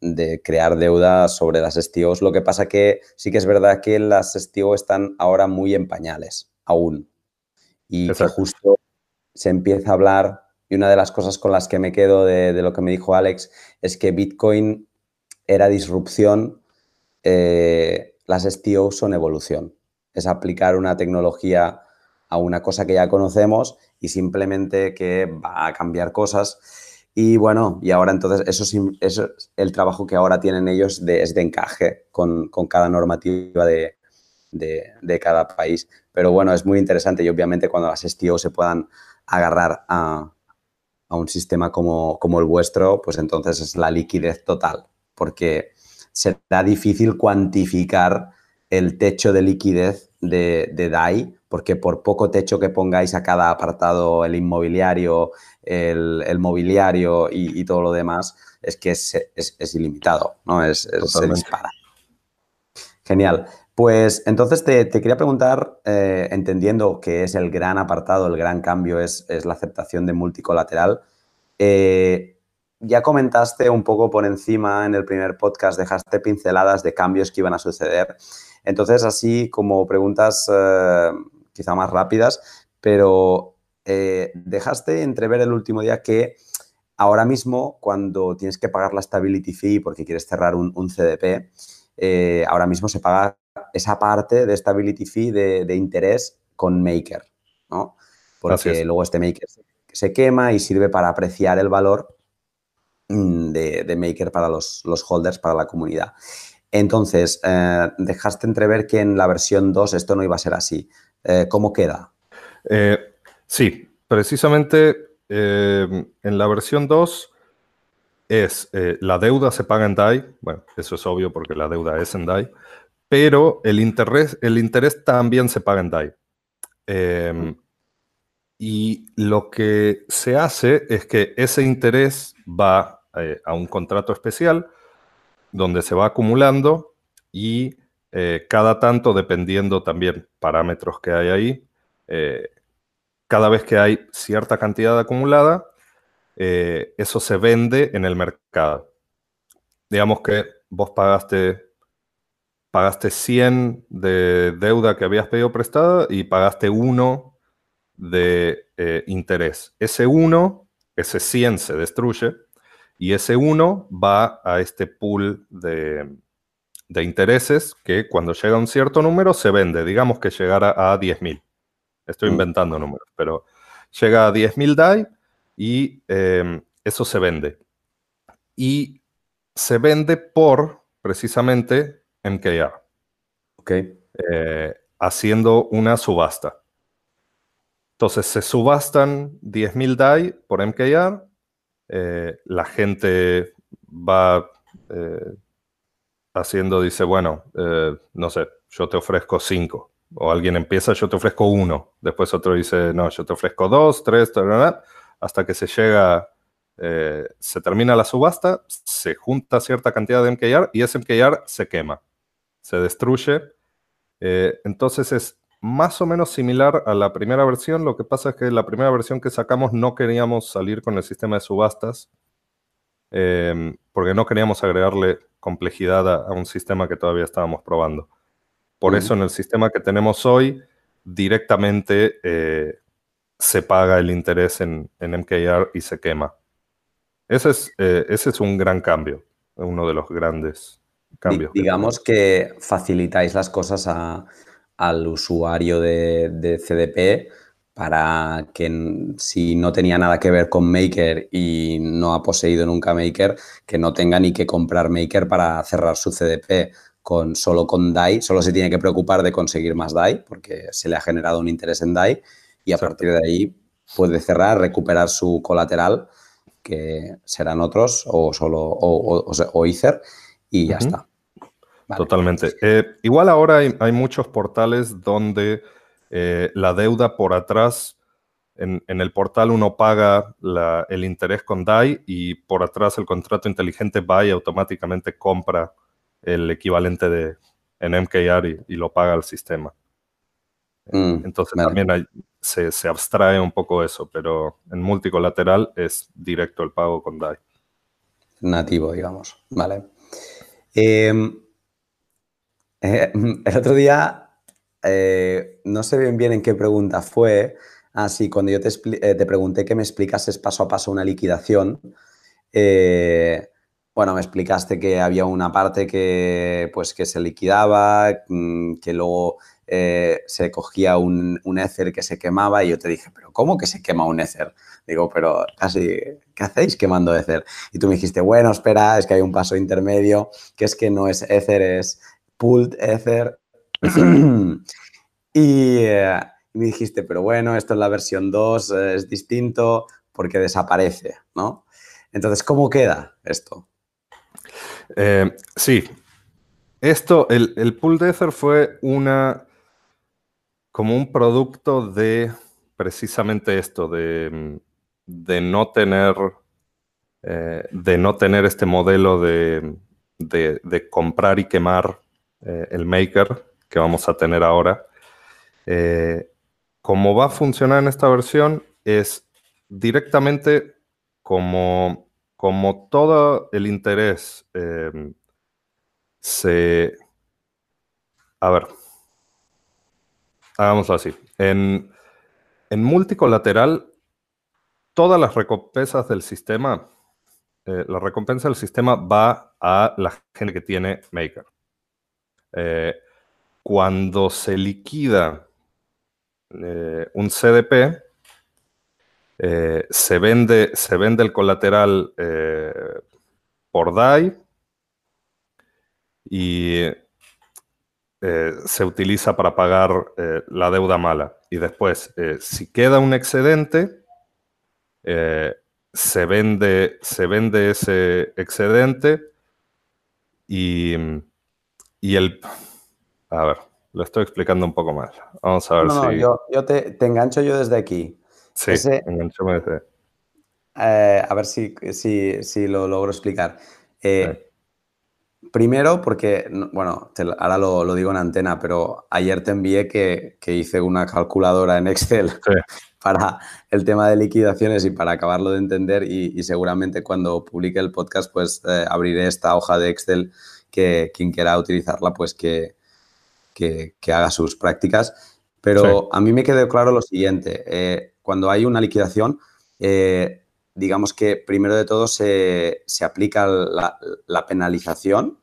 de crear deuda sobre las STOs. Lo que pasa que sí que es verdad que las STO están ahora muy en pañales, aún. Y que justo se empieza a hablar, y una de las cosas con las que me quedo de, lo que me dijo Alex es que Bitcoin era disrupción, eh, las STO son evolución. Es aplicar una tecnología a una cosa que ya conocemos y simplemente que va a cambiar cosas Y bueno, y ahora entonces eso, es el trabajo que ahora tienen ellos de, es de encaje con, cada normativa de, cada país. Pero bueno, es muy interesante y obviamente cuando las STO se puedan agarrar a, un sistema como, como, el vuestro, pues entonces es la liquidez total, porque será difícil cuantificar el techo de liquidez de, de DAI, porque por poco techo que pongáis a cada apartado, el inmobiliario, el, mobiliario y, todo lo demás, es que es, ilimitado, ¿no? Es, se dispara. Genial. Pues entonces te, quería preguntar, eh, entendiendo que es el gran apartado, el gran cambio es, la aceptación de multicolateral, eh, ya comentaste un poco por encima en el primer podcast, dejaste pinceladas de cambios que iban a suceder. Entonces, así como preguntas eh, quizá más rápidas, pero eh, dejaste entrever el último día que ahora mismo cuando tienes que pagar la stability fee porque quieres cerrar un, CDP, eh, ahora mismo se paga esa parte de stability fee de, interés con Maker, ¿no? Porque luego este Maker se, quema y sirve para apreciar el valor mm, de, Maker para los, holders, para la comunidad. Entonces, eh, dejaste entrever que en la versión 2 esto no iba a ser así. ¿Cómo queda? Sí, precisamente eh, en la versión 2 es eh, la deuda se paga en DAI, bueno, eso es obvio porque la deuda es en DAI, pero el interés, el interés también se paga en DAI. Em, y lo que se hace es que ese interés va eh, a un contrato especial donde se va acumulando y cada tanto, dependiendo también parámetros que hay ahí, cada vez que hay cierta cantidad acumulada, eh, eso se vende en el mercado. Digamos que vos pagaste, pagaste 100 de deuda que habías pedido prestada y pagaste 1 de eh, interés. Ese 1, ese 100 se destruye y ese 1 va a este pool de, de intereses que cuando llega a un cierto número se vende. Digamos que llegara a 10.000. Estoy mm. inventando números, pero llega a 10.000 DAI y em, eso se vende. Y se vende por precisamente MKR. Ok. Eh, haciendo una subasta. Entonces se subastan 10.000 DAI por MKR. Eh, la gente va eh, haciendo, dice, bueno, no sé, yo te ofrezco 5 o alguien empieza, yo te ofrezco uno, después otro dice, no, yo te ofrezco dos, tres, hasta que se llega, eh, se termina la subasta, se junta cierta cantidad de MKR y ese MKR se quema, se destruye. Eh, entonces es más o menos similar a la primera versión, lo que pasa es que la primera versión que sacamos no queríamos salir con el sistema de subastas, eh, porque no queríamos agregarle complejidad a un sistema que todavía estábamos probando. Por eso en el sistema que tenemos hoy, directamente eh, se paga el interés en, MKR y se quema. Ese es, eh, ese es un gran cambio, uno de los grandes cambios. Digamos que facilitáis las cosas al usuario de, CDP para que si no tenía nada que ver con Maker y no ha poseído nunca Maker, que no tenga ni que comprar Maker para cerrar su CDP con, solo con DAI, solo se tiene que preocupar de conseguir más DAI porque se le ha generado un interés en DAI y a partir de ahí puede cerrar, recuperar su colateral, que serán otros o solo o, Ether y ya está. Totalmente. Eh, igual ahora hay, muchos portales donde eh, la deuda por atrás, en, el portal uno paga el interés con DAI y por atrás el contrato inteligente va y automáticamente compra el equivalente de en MKR y, lo paga el sistema. Mm, Entonces también se, abstrae un poco eso, pero en multicolateral es directo el pago con DAI. Nativo, digamos. Vale. Em, eh, el otro día, eh, no sé bien bien en qué pregunta fue. Así, cuando yo te, eh, te, pregunté que me explicases paso a paso una liquidación, bueno, me explicaste que había una parte que, pues, que se liquidaba, mm, que luego eh, se cogía un, un, Ether que se quemaba y yo te dije, pero ¿cómo que se quema un Ether? Digo, pero casi, ¿qué hacéis quemando Ether? Y tú me dijiste, bueno, espera, es que hay un paso intermedio, que es que no es Ether, es pulled Ether. y eh, me dijiste, pero bueno, esto es la versión 2, eh, es distinto porque desaparece, ¿no? Entonces, ¿cómo queda esto? Eh, sí. Esto, el, el Ether fue una. como un producto de precisamente esto, de, de no tener. De no tener este modelo de, de, comprar y quemar el maker que vamos a tener ahora. como va a funcionar en esta versión es directamente como, como todo el interés em, se... A ver, hagámoslo así. En, en multicolateral, todas las recompensas del sistema, eh, la recompensa del sistema va a la gente que tiene Maker. Eh, cuando se liquida eh, un CDP, eh, se, vende, se vende el colateral eh, por DAI y se utiliza para pagar la deuda mala. Y después, si queda un excedente, se, vende, se vende ese excedente y, y el... A ver, lo estoy explicando un poco más. Vamos a ver si... yo, yo te, te engancho yo desde aquí. Sí, eh, a ver si, si, lo logro explicar. Eh, primero, porque, bueno, ahora lo, digo en antena, pero ayer te envié que, hice una calculadora en Excel para el tema de liquidaciones y para acabarlo de entender y, seguramente cuando publique el podcast pues eh, abriré esta hoja de Excel que quien quiera utilizarla pues que, que, haga sus prácticas. Pero a mí me quedó claro lo siguiente cuando hay una liquidación, eh, digamos que primero de todo se, aplica la, penalización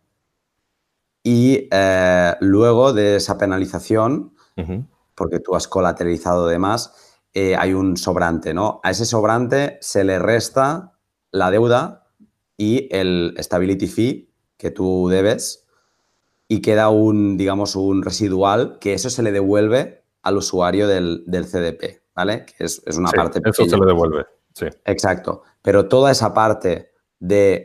y eh, luego de esa penalización, porque tú has colateralizado de más, eh, hay un sobrante, ¿no? A ese sobrante se le resta la deuda y el stability fee que tú debes y queda un, digamos, un residual que eso se le devuelve al usuario del CDP. ¿vale? Que es, una parte Eso se lo devuelve, sí. Exacto. Pero toda esa parte de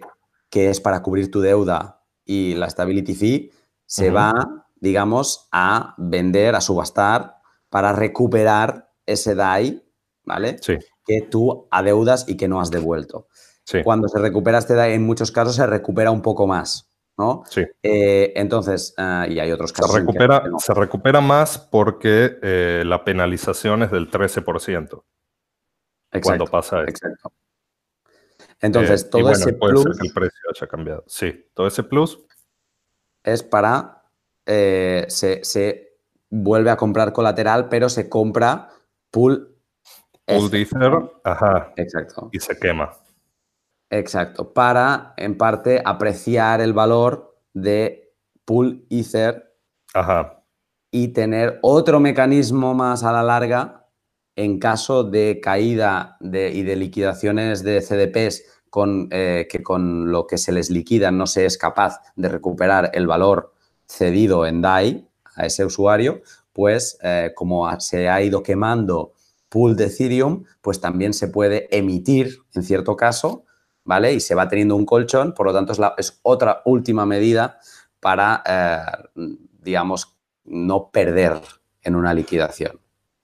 que es para cubrir tu deuda y la stability fee se va, digamos, a vender, a subastar para recuperar ese DAI, ¿vale? Sí. Que tú adeudas y que no has devuelto. Sí. Cuando se recupera este DAI, en muchos casos se recupera un poco más. ¿No? Sí. Eh, entonces, ah, y hay otros casos. Se recupera, se recupera más porque eh, la penalización es del 13%. cuando pasa eso. Exacto. Entonces, eh, todo ese puede Ser que el precio haya cambiado. Sí, todo ese plus. Es para. Se, vuelve a comprar colateral, pero se compra pool. Pool Ether, ajá. Exacto. Y se quema. Exacto, para en parte apreciar el valor de pool ether y tener otro mecanismo más a la larga en caso de caída de, y de liquidaciones de CDPs con, eh, que con lo que se les liquida no se es capaz de recuperar el valor cedido en DAI a ese usuario, pues eh, como se ha ido quemando pool de Ethereum, pues también se puede emitir, en cierto caso, ¿vale? Y se va teniendo un colchón, por lo tanto es, la, es otra última medida para, eh, digamos, no perder en una liquidación.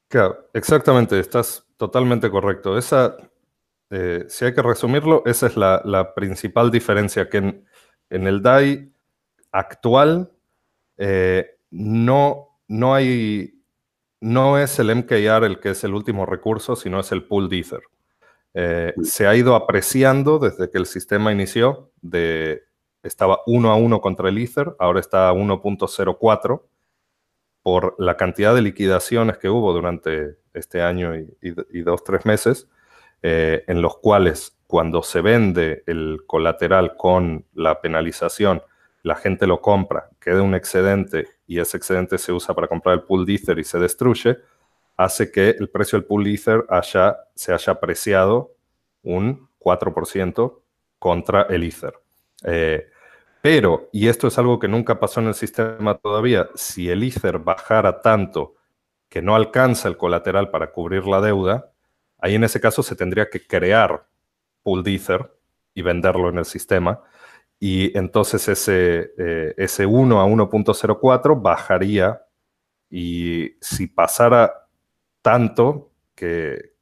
Claro, exactamente, estás totalmente correcto. Esa, eh, si hay que resumirlo, esa es la, principal diferencia, que en, el DAI actual eh, no, no hay, no es el MKR el que es el último recurso, sino es el pool Ether. Eh, se ha ido apreciando desde que el sistema inició, de, estaba 1 a 1 contra el Ether, ahora está a 1.04 por la cantidad de liquidaciones que hubo durante este año y, dos, tres meses, eh, en los cuales cuando se vende el colateral con la penalización, la gente lo compra, queda un excedente y ese excedente se usa para comprar el pool Ether y se destruye, hace que el precio del pool Ether haya, se haya apreciado un 4% contra el Ether. Eh, pero, y esto es algo que nunca pasó en el sistema todavía, si el Ether bajara tanto que no alcanza el colateral para cubrir la deuda, ahí en ese caso se tendría que crear pool Ether y venderlo en el sistema. Y entonces ese, eh, ese 1 a 1.04 bajaría y si pasara tanto que,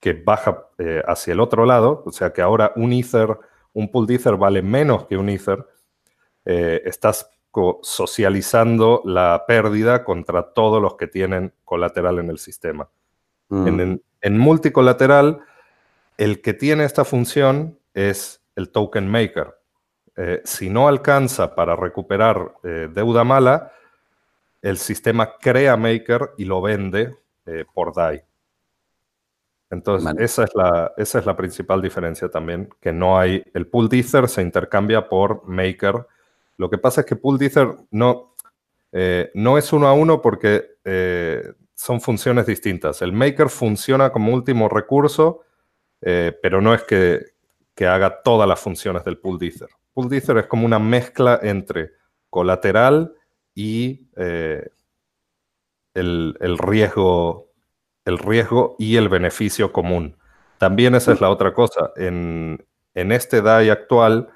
que baja eh, hacia el otro lado, o sea que ahora un Ether, un pool Ether vale menos que un Ether, eh, estás socializando la pérdida contra todos los que tienen colateral en el sistema. Mm. En, multicolateral, el que tiene esta función es el token maker. Eh, si no alcanza para recuperar eh, deuda mala, el sistema crea maker y lo vende por DAI. Entonces, esa, es la, esa es la principal diferencia también, que no hay, el pool ether se intercambia por maker lo que pasa es que Pool Ether no, eh, no es uno a uno porque eh, son funciones distintas. El maker funciona como último recurso, eh, pero no es que, haga todas las funciones del Pool Ether. Pool Ether es como una mezcla entre colateral y el, riesgo, el riesgo y el beneficio común. También esa es la otra cosa. En, en este DAI actual,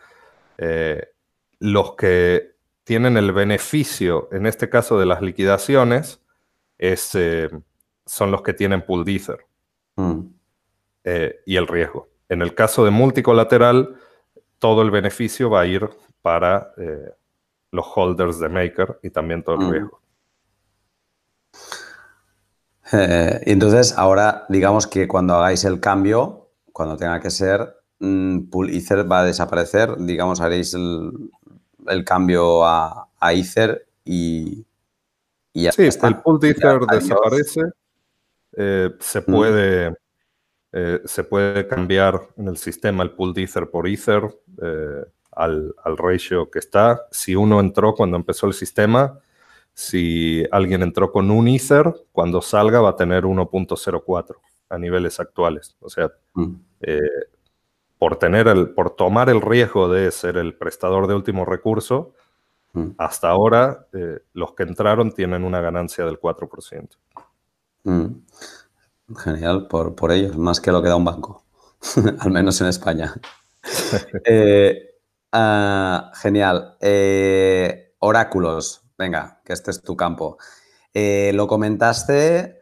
los que tienen el beneficio, en este caso de las liquidaciones, es, eh, son los que tienen pool ether mm. eh, y el riesgo. En el caso de multicolateral, todo el beneficio va a ir para eh, los holders de Maker y también todo el mm. riesgo. entonces, ahora digamos que cuando hagáis el cambio, cuando tenga que ser, mm, Pool Ether va a desaparecer, digamos, haréis el, el cambio a, Ether y, y ya Sí, el pool de Ether desaparece. Eh, se, puede, eh, se puede cambiar en el sistema el pool de Ether por Ether eh, al, ratio que está. Si uno entró cuando empezó el sistema, si alguien entró con un Ether, cuando salga va a tener 1.04 a niveles actuales. O sea, mm por, tener el, por tomar el riesgo de ser el prestador de último recurso, mm. hasta ahora eh, los que entraron tienen una ganancia del 4%. Mm. Genial por, por ellos, más que lo que da un banco, al menos en España. Eh, ah, genial. Eh, oráculos, venga, que este es tu campo. lo comentaste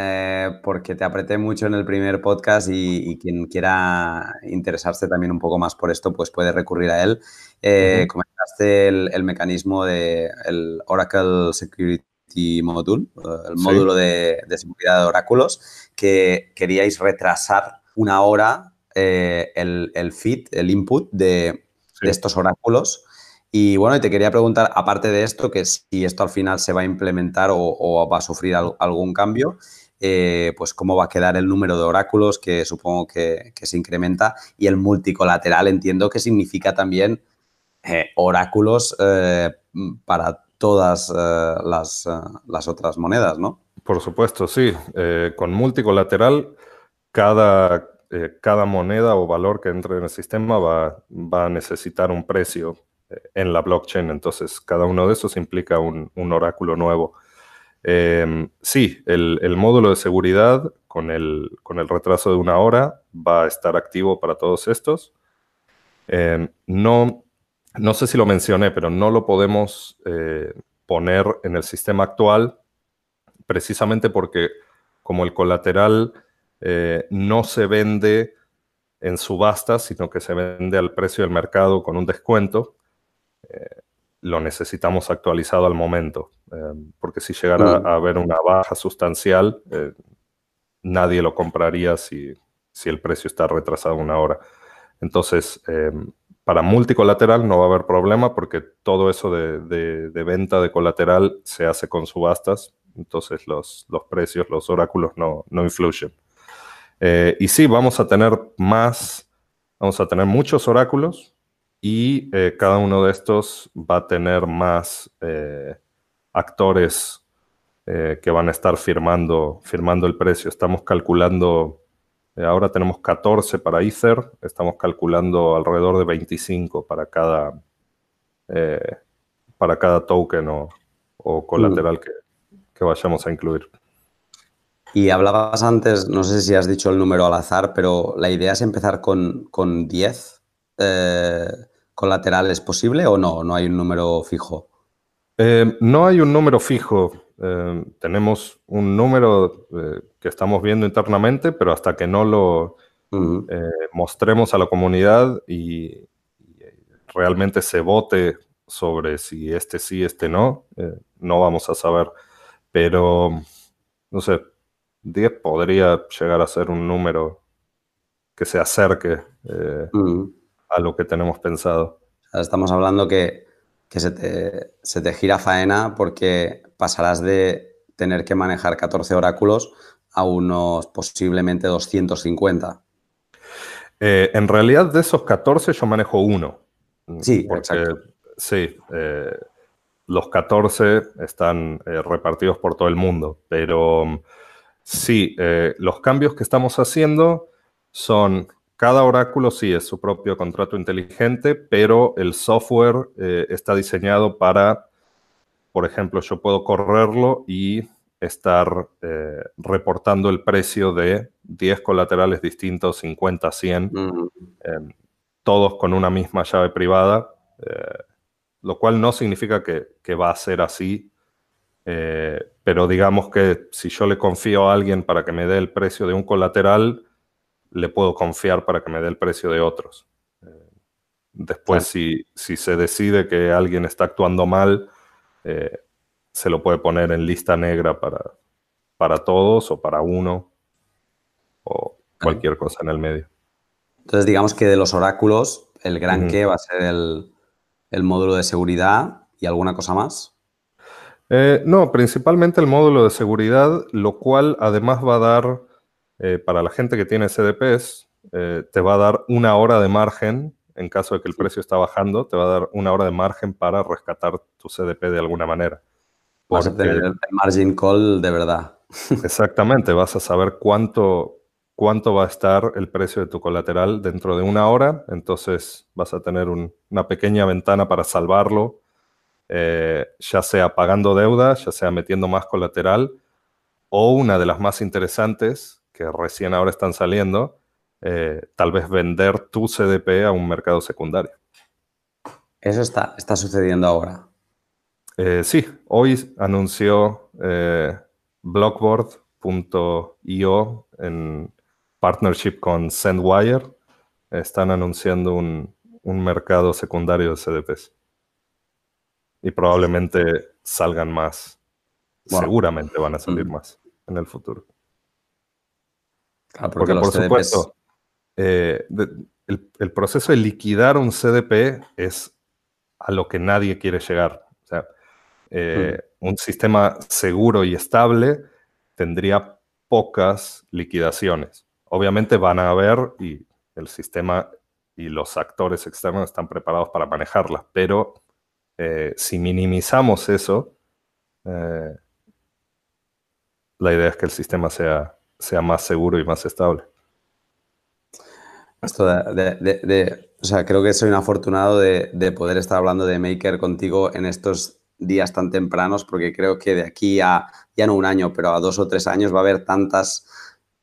eh, porque te apreté mucho en el primer podcast y, quien quiera interesarse también un poco más por esto, pues puede recurrir a él. Eh, comentaste el, mecanismo del Oracle Security Module, el módulo de, seguridad de oráculos, que queríais retrasar una hora eh, el, el, feed, el input de, estos oráculos. Y bueno, te quería preguntar, aparte de esto, que si esto al final se va a implementar o, va a sufrir algún cambio, eh, pues cómo va a quedar el número de oráculos, que supongo que, se incrementa, y el multicolateral entiendo que significa también eh, oráculos eh, para todas las, otras monedas, ¿no? Por supuesto, sí. con multicolateral, cada, cada, moneda o valor que entre en el sistema va, va a necesitar un precio en la blockchain, entonces cada uno de esos implica un, oráculo nuevo. Em, sí, el, módulo de seguridad con el, con el, retraso de una hora va a estar activo para todos estos. Em, no, no sé si lo mencioné, pero no lo podemos eh, poner en el sistema actual precisamente porque como el colateral eh, no se vende en subasta, sino que se vende al precio del mercado con un descuento, eh, lo necesitamos actualizado al momento, eh, porque si llegara mm. a haber una baja sustancial, eh, nadie lo compraría si, si, el precio está retrasado una hora. Entonces, eh, para multicolateral no va a haber problema porque todo eso de, venta de colateral se hace con subastas, entonces los, los precios, los oráculos no, no influyen. y sí, vamos a tener más, vamos a tener muchos oráculos, y eh, cada uno de estos va a tener más eh, actores eh, que van a estar firmando, firmando el precio. Estamos calculando, ahora tenemos 14 para Ether, estamos calculando alrededor de 25 para cada, para cada token o, colateral mm. que, que vayamos a incluir. Y hablabas antes, no sé si has dicho el número al azar, pero la idea es empezar con, con 10 eh, colaterales posible o no? ¿No hay un número fijo? Eh, no hay un número fijo. Eh, tenemos un número que estamos viendo internamente, pero hasta que no lo mostremos a la comunidad y, realmente se vote sobre si este sí, este no, no vamos a saber. Pero, no sé, 10 podría llegar a ser un número que se acerque a lo que tenemos pensado. Estamos hablando que, se, te, gira faena porque pasarás de tener que manejar 14 oráculos a unos posiblemente 250. Eh, en realidad de esos 14 yo manejo uno. Sí, exacto. Sí, eh, los 14 están eh, repartidos por todo el mundo, pero sí, los cambios que estamos haciendo son cada oráculo sí es su propio contrato inteligente, pero el software eh, está diseñado para, por ejemplo, yo puedo correrlo y estar eh, reportando el precio de 10 colaterales distintos, 50, 100, em, todos con una misma llave privada, eh, lo cual no significa que, que va a ser así, pero digamos que si yo le confío a alguien para que me dé el precio de un colateral, le puedo confiar para que me dé el precio de otros. Eh, después, si, se decide que alguien está actuando mal, eh, se lo puede poner en lista negra para, para todos o para uno o cualquier cosa en el medio. Entonces, digamos que de los oráculos, el gran que va a ser el, módulo de seguridad y alguna cosa más. Eh, no, principalmente el módulo de seguridad, lo cual además va a dar eh, para la gente que tiene CDPs, eh, te va a dar una hora de margen, en caso de que el precio está bajando, te va a dar una hora de margen para rescatar tu CDP de alguna manera. Vas a tener el margin call de verdad. Exactamente, vas a saber cuánto, cuánto va a estar el precio de tu colateral dentro de una hora, entonces vas a tener una pequeña ventana para salvarlo, eh, ya sea pagando deuda, ya sea metiendo más colateral, o una de las más interesantes, que recién ahora están saliendo, eh, tal vez vender tu CDP a un mercado secundario. Eso está, está sucediendo ahora. Eh, sí, hoy anunció eh, Blockboard.io en partnership con Sendwire. Están anunciando un, mercado secundario de CDPs. Y probablemente salgan más. Seguramente van a salir más en el futuro. Ah, porque, por supuesto, eh, el, proceso de liquidar un CDP es a lo que nadie quiere llegar. O sea, eh, mm. un sistema seguro y estable tendría pocas liquidaciones. Obviamente van a haber y el sistema y los actores externos están preparados para manejarlas, pero eh, si minimizamos eso, la idea es que el sistema sea sea más seguro y más estable. Esto de, o sea, creo que soy un afortunado de, poder estar hablando de Maker contigo en estos días tan tempranos, porque creo que de aquí a, ya no un año, pero a dos o tres años va a haber tantas,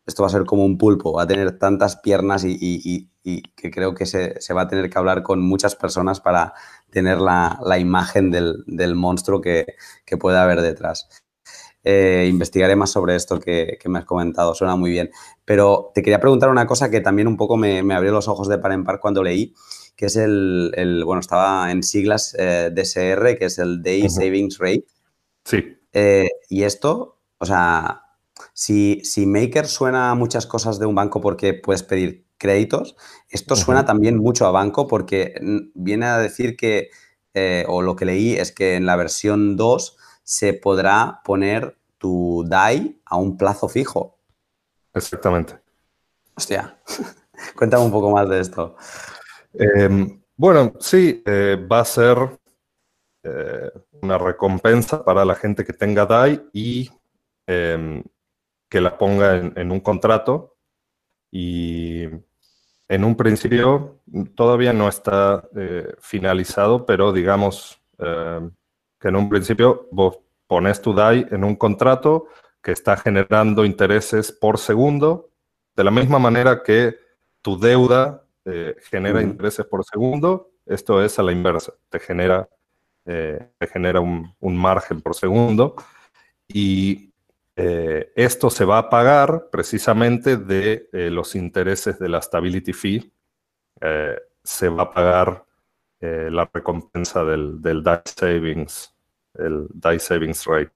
esto va a ser como un pulpo, va a tener tantas piernas y, que creo que se, va a tener que hablar con muchas personas para tener la, imagen del, monstruo que, que puede haber detrás. Eh, investigaré más sobre esto que, me has comentado, suena muy bien. Pero te quería preguntar una cosa que también un poco me, abrió los ojos de par en par cuando leí, que es el, bueno, estaba en siglas eh, DSR, que es el Day Savings Rate. Sí. Eh, y esto, o sea, si, si Maker suena a muchas cosas de un banco porque puedes pedir créditos, esto suena también mucho a banco porque viene a decir que, o lo que leí es que en la versión 2 se podrá poner tu DAI a un plazo fijo. Exactamente. Hostia, cuéntame un poco más de esto. Em, Bueno, sí, eh, va a ser eh, una recompensa para la gente que tenga DAI y em, que la ponga en, un contrato. Y en un principio todavía no está eh, finalizado, pero digamos que en un principio vos pones tu DAI en un contrato que está generando intereses por segundo, de la misma manera que tu deuda eh, genera intereses por segundo, esto es a la inversa, te genera, eh, te genera un, margen por segundo y eh, esto se va a pagar precisamente de los intereses de la stability fee, se va a pagar la recompensa del, del DAI savings, el DAI savings rate.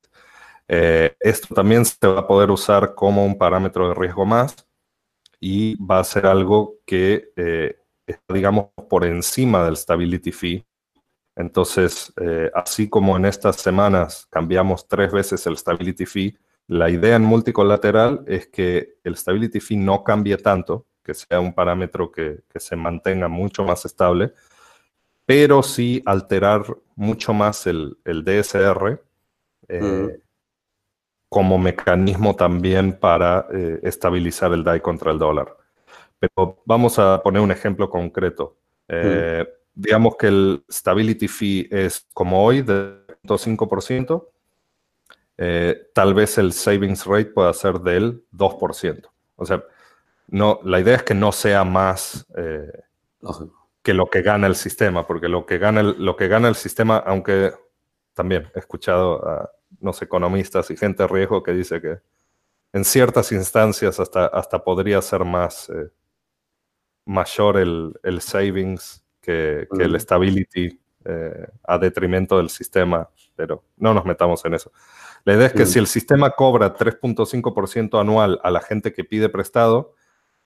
esto también se va a poder usar como un parámetro de riesgo más y va a ser algo que eh, digamos, por encima del stability fee. Entonces, eh, así como en estas semanas cambiamos tres veces el stability fee, la idea en multicolateral es que el stability fee no cambie tanto, que sea un parámetro que, se mantenga mucho más estable, pero sí alterar mucho más el, DSR. Eh, mm como mecanismo también para eh, estabilizar el DAI contra el dólar. Pero vamos a poner un ejemplo concreto. Eh, digamos que el stability fee es como hoy de 5%, eh, tal vez el savings rate pueda ser del 2%. O sea, no, la idea es que no sea más que lo que gana el sistema, porque lo que gana el, lo que gana el sistema, aunque también he escuchado a los economistas y gente de riesgo que dice que en ciertas instancias hasta, hasta podría ser más eh, mayor el, savings que, el stability eh, a detrimento del sistema, pero no nos metamos en eso. La idea es que si el sistema cobra 3.5% anual a la gente que pide prestado,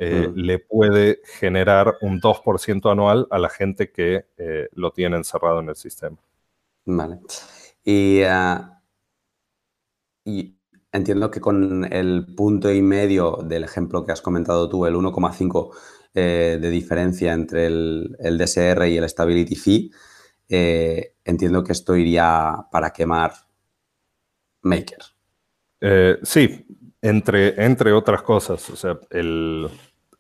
eh, le puede generar un 2% anual a la gente que lo tiene encerrado en el sistema. Vale. Y ah, y entiendo que con el punto y medio del ejemplo que has comentado tú, el 1,5 eh, de diferencia entre el, DSR y el Stability Fee, eh, entiendo que esto iría para quemar Maker. Eh, sí, entre, entre otras cosas. O sea,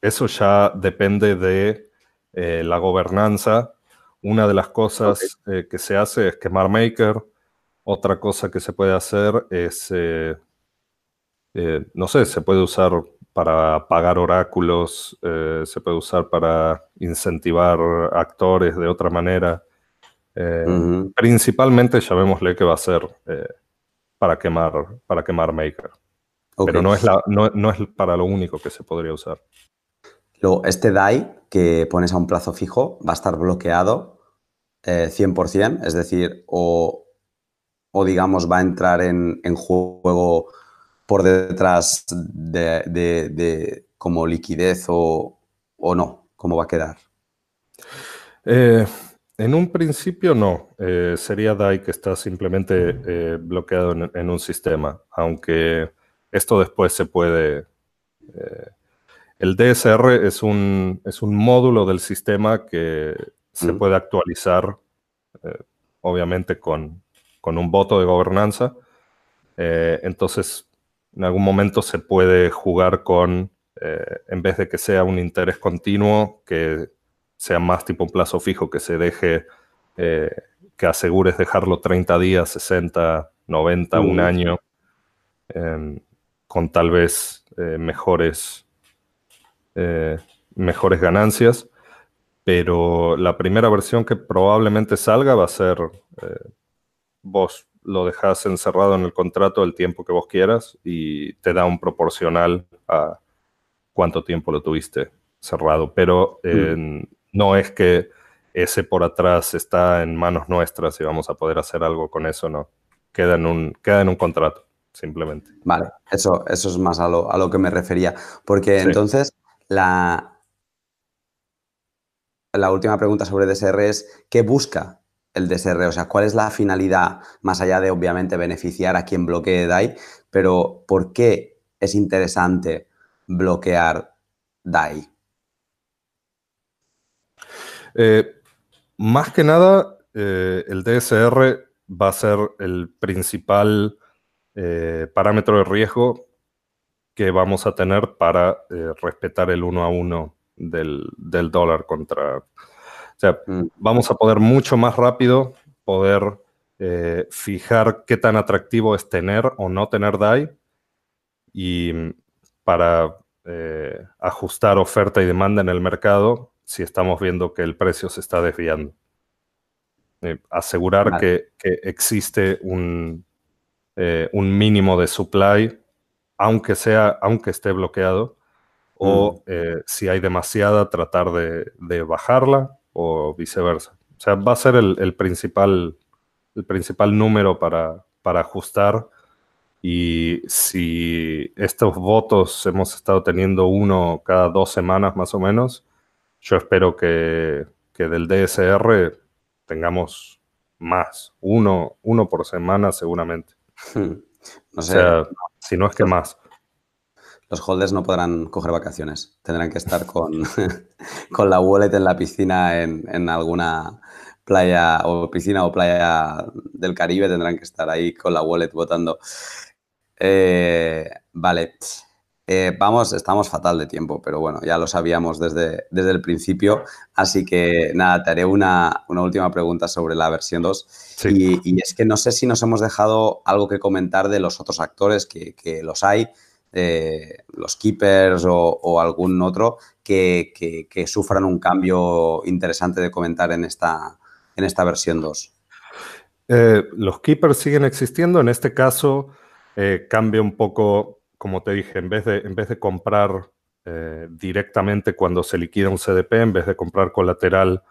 eso ya depende de la gobernanza. Una de las cosas que se hace es quemar Maker. Otra cosa que se puede hacer es, eh, eh, no sé, se puede usar para pagar oráculos, eh, se puede usar para incentivar actores de otra manera. Principalmente llamémosle que va a ser para, quemar, para quemar Maker. Pero no es, la, no, es para lo único que se podría usar. Luego, este DAI que pones a un plazo fijo va a estar bloqueado 100%, es decir, o, o digamos va a entrar en, juego por detrás de, como liquidez o, no? ¿Cómo va a quedar? Eh, en un principio no. Eh, sería DAI que está simplemente eh, bloqueado en, un sistema, aunque esto después se puede... el DSR es un, es un módulo del sistema que se puede actualizar, obviamente con, con un voto de gobernanza. Eh, entonces, en algún momento se puede jugar con, eh, en vez de que sea un interés continuo, que sea más tipo un plazo fijo, que se deje, eh, que asegures dejarlo 30 días, 60, 90, un año, em, con tal vez mejores, mejores ganancias. Pero la primera versión que probablemente salga va a ser vos lo dejas encerrado en el contrato el tiempo que vos quieras y te da un proporcional a cuánto tiempo lo tuviste cerrado. Pero mm. no es que ese por atrás está en manos nuestras y vamos a poder hacer algo con eso, no. Queda en un, queda en un contrato, simplemente. Vale, eso, eso es más a lo, a lo que me refería. Porque entonces la, la última pregunta sobre DSR es, ¿qué busca el DSR? O sea, ¿cuál es la finalidad, más allá de obviamente beneficiar a quien bloquee DAI, pero ¿por qué es interesante bloquear DAI? Eh, más que nada, eh, el DSR va a ser el principal eh, parámetro de riesgo que vamos a tener para eh, respetar el uno a uno del, dólar contra... O sea, mm. vamos a poder mucho más rápido poder fijar qué tan atractivo es tener o no tener DAI y para ajustar oferta y demanda en el mercado si estamos viendo que el precio se está desviando. Eh, asegurar que, existe un, eh, un, mínimo de supply, aunque, sea, aunque esté bloqueado, o mm. eh, si hay demasiada, tratar de, bajarla o viceversa. O sea, va a ser el, principal, el principal número para, para ajustar. Y si estos votos hemos estado teniendo uno cada dos semanas más o menos, yo espero que, que del DSR tengamos más, uno, uno por semana seguramente. O sea, si no es que más. Los holders no podrán coger vacaciones, tendrán que estar con, con la wallet en la piscina en, alguna playa o piscina o playa del Caribe, tendrán que estar ahí con la wallet votando. Eh, vale. Eh, vamos, estamos fatal de tiempo, pero bueno, ya lo sabíamos desde, desde el principio. Así que nada, te haré una, última pregunta sobre la versión 2. Y, es que no sé si nos hemos dejado algo que comentar de los otros actores, que, los hay, eh, los keepers o, algún otro, que, sufran un cambio interesante de comentar en esta, en esta versión 2. Eh, los keepers siguen existiendo. En este caso, cambia un poco como te dije, en vez de, en vez de comprar eh, directamente cuando se liquida un CDP, en vez de comprar colateral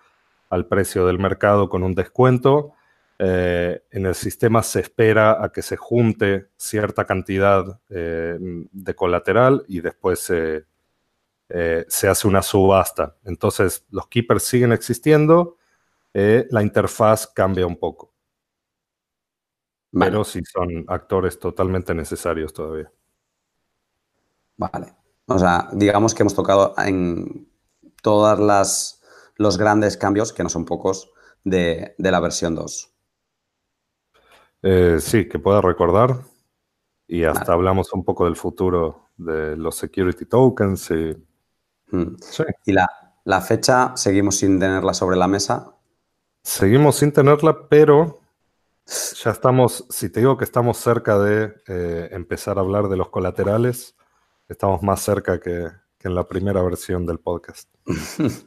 al precio del mercado con un descuento, eh, en el sistema se espera a que se junte cierta cantidad eh, de colateral y después se, se, hace una subasta. Entonces, los keepers siguen existiendo, la interfaz cambia un poco. Pero sí son actores totalmente necesarios todavía. Vale. O sea, digamos que hemos tocado en todas las los grandes cambios, que no son pocos, de, la versión 2. Eh, sí, que pueda recordar. Y hasta hablamos un poco del futuro de los security tokens. Y, mm. ¿Y la, la, fecha seguimos sin tenerla sobre la mesa. Seguimos sin tenerla, pero ya estamos, si te digo que estamos cerca de eh, empezar a hablar de los colaterales, estamos más cerca que, en la primera versión del podcast.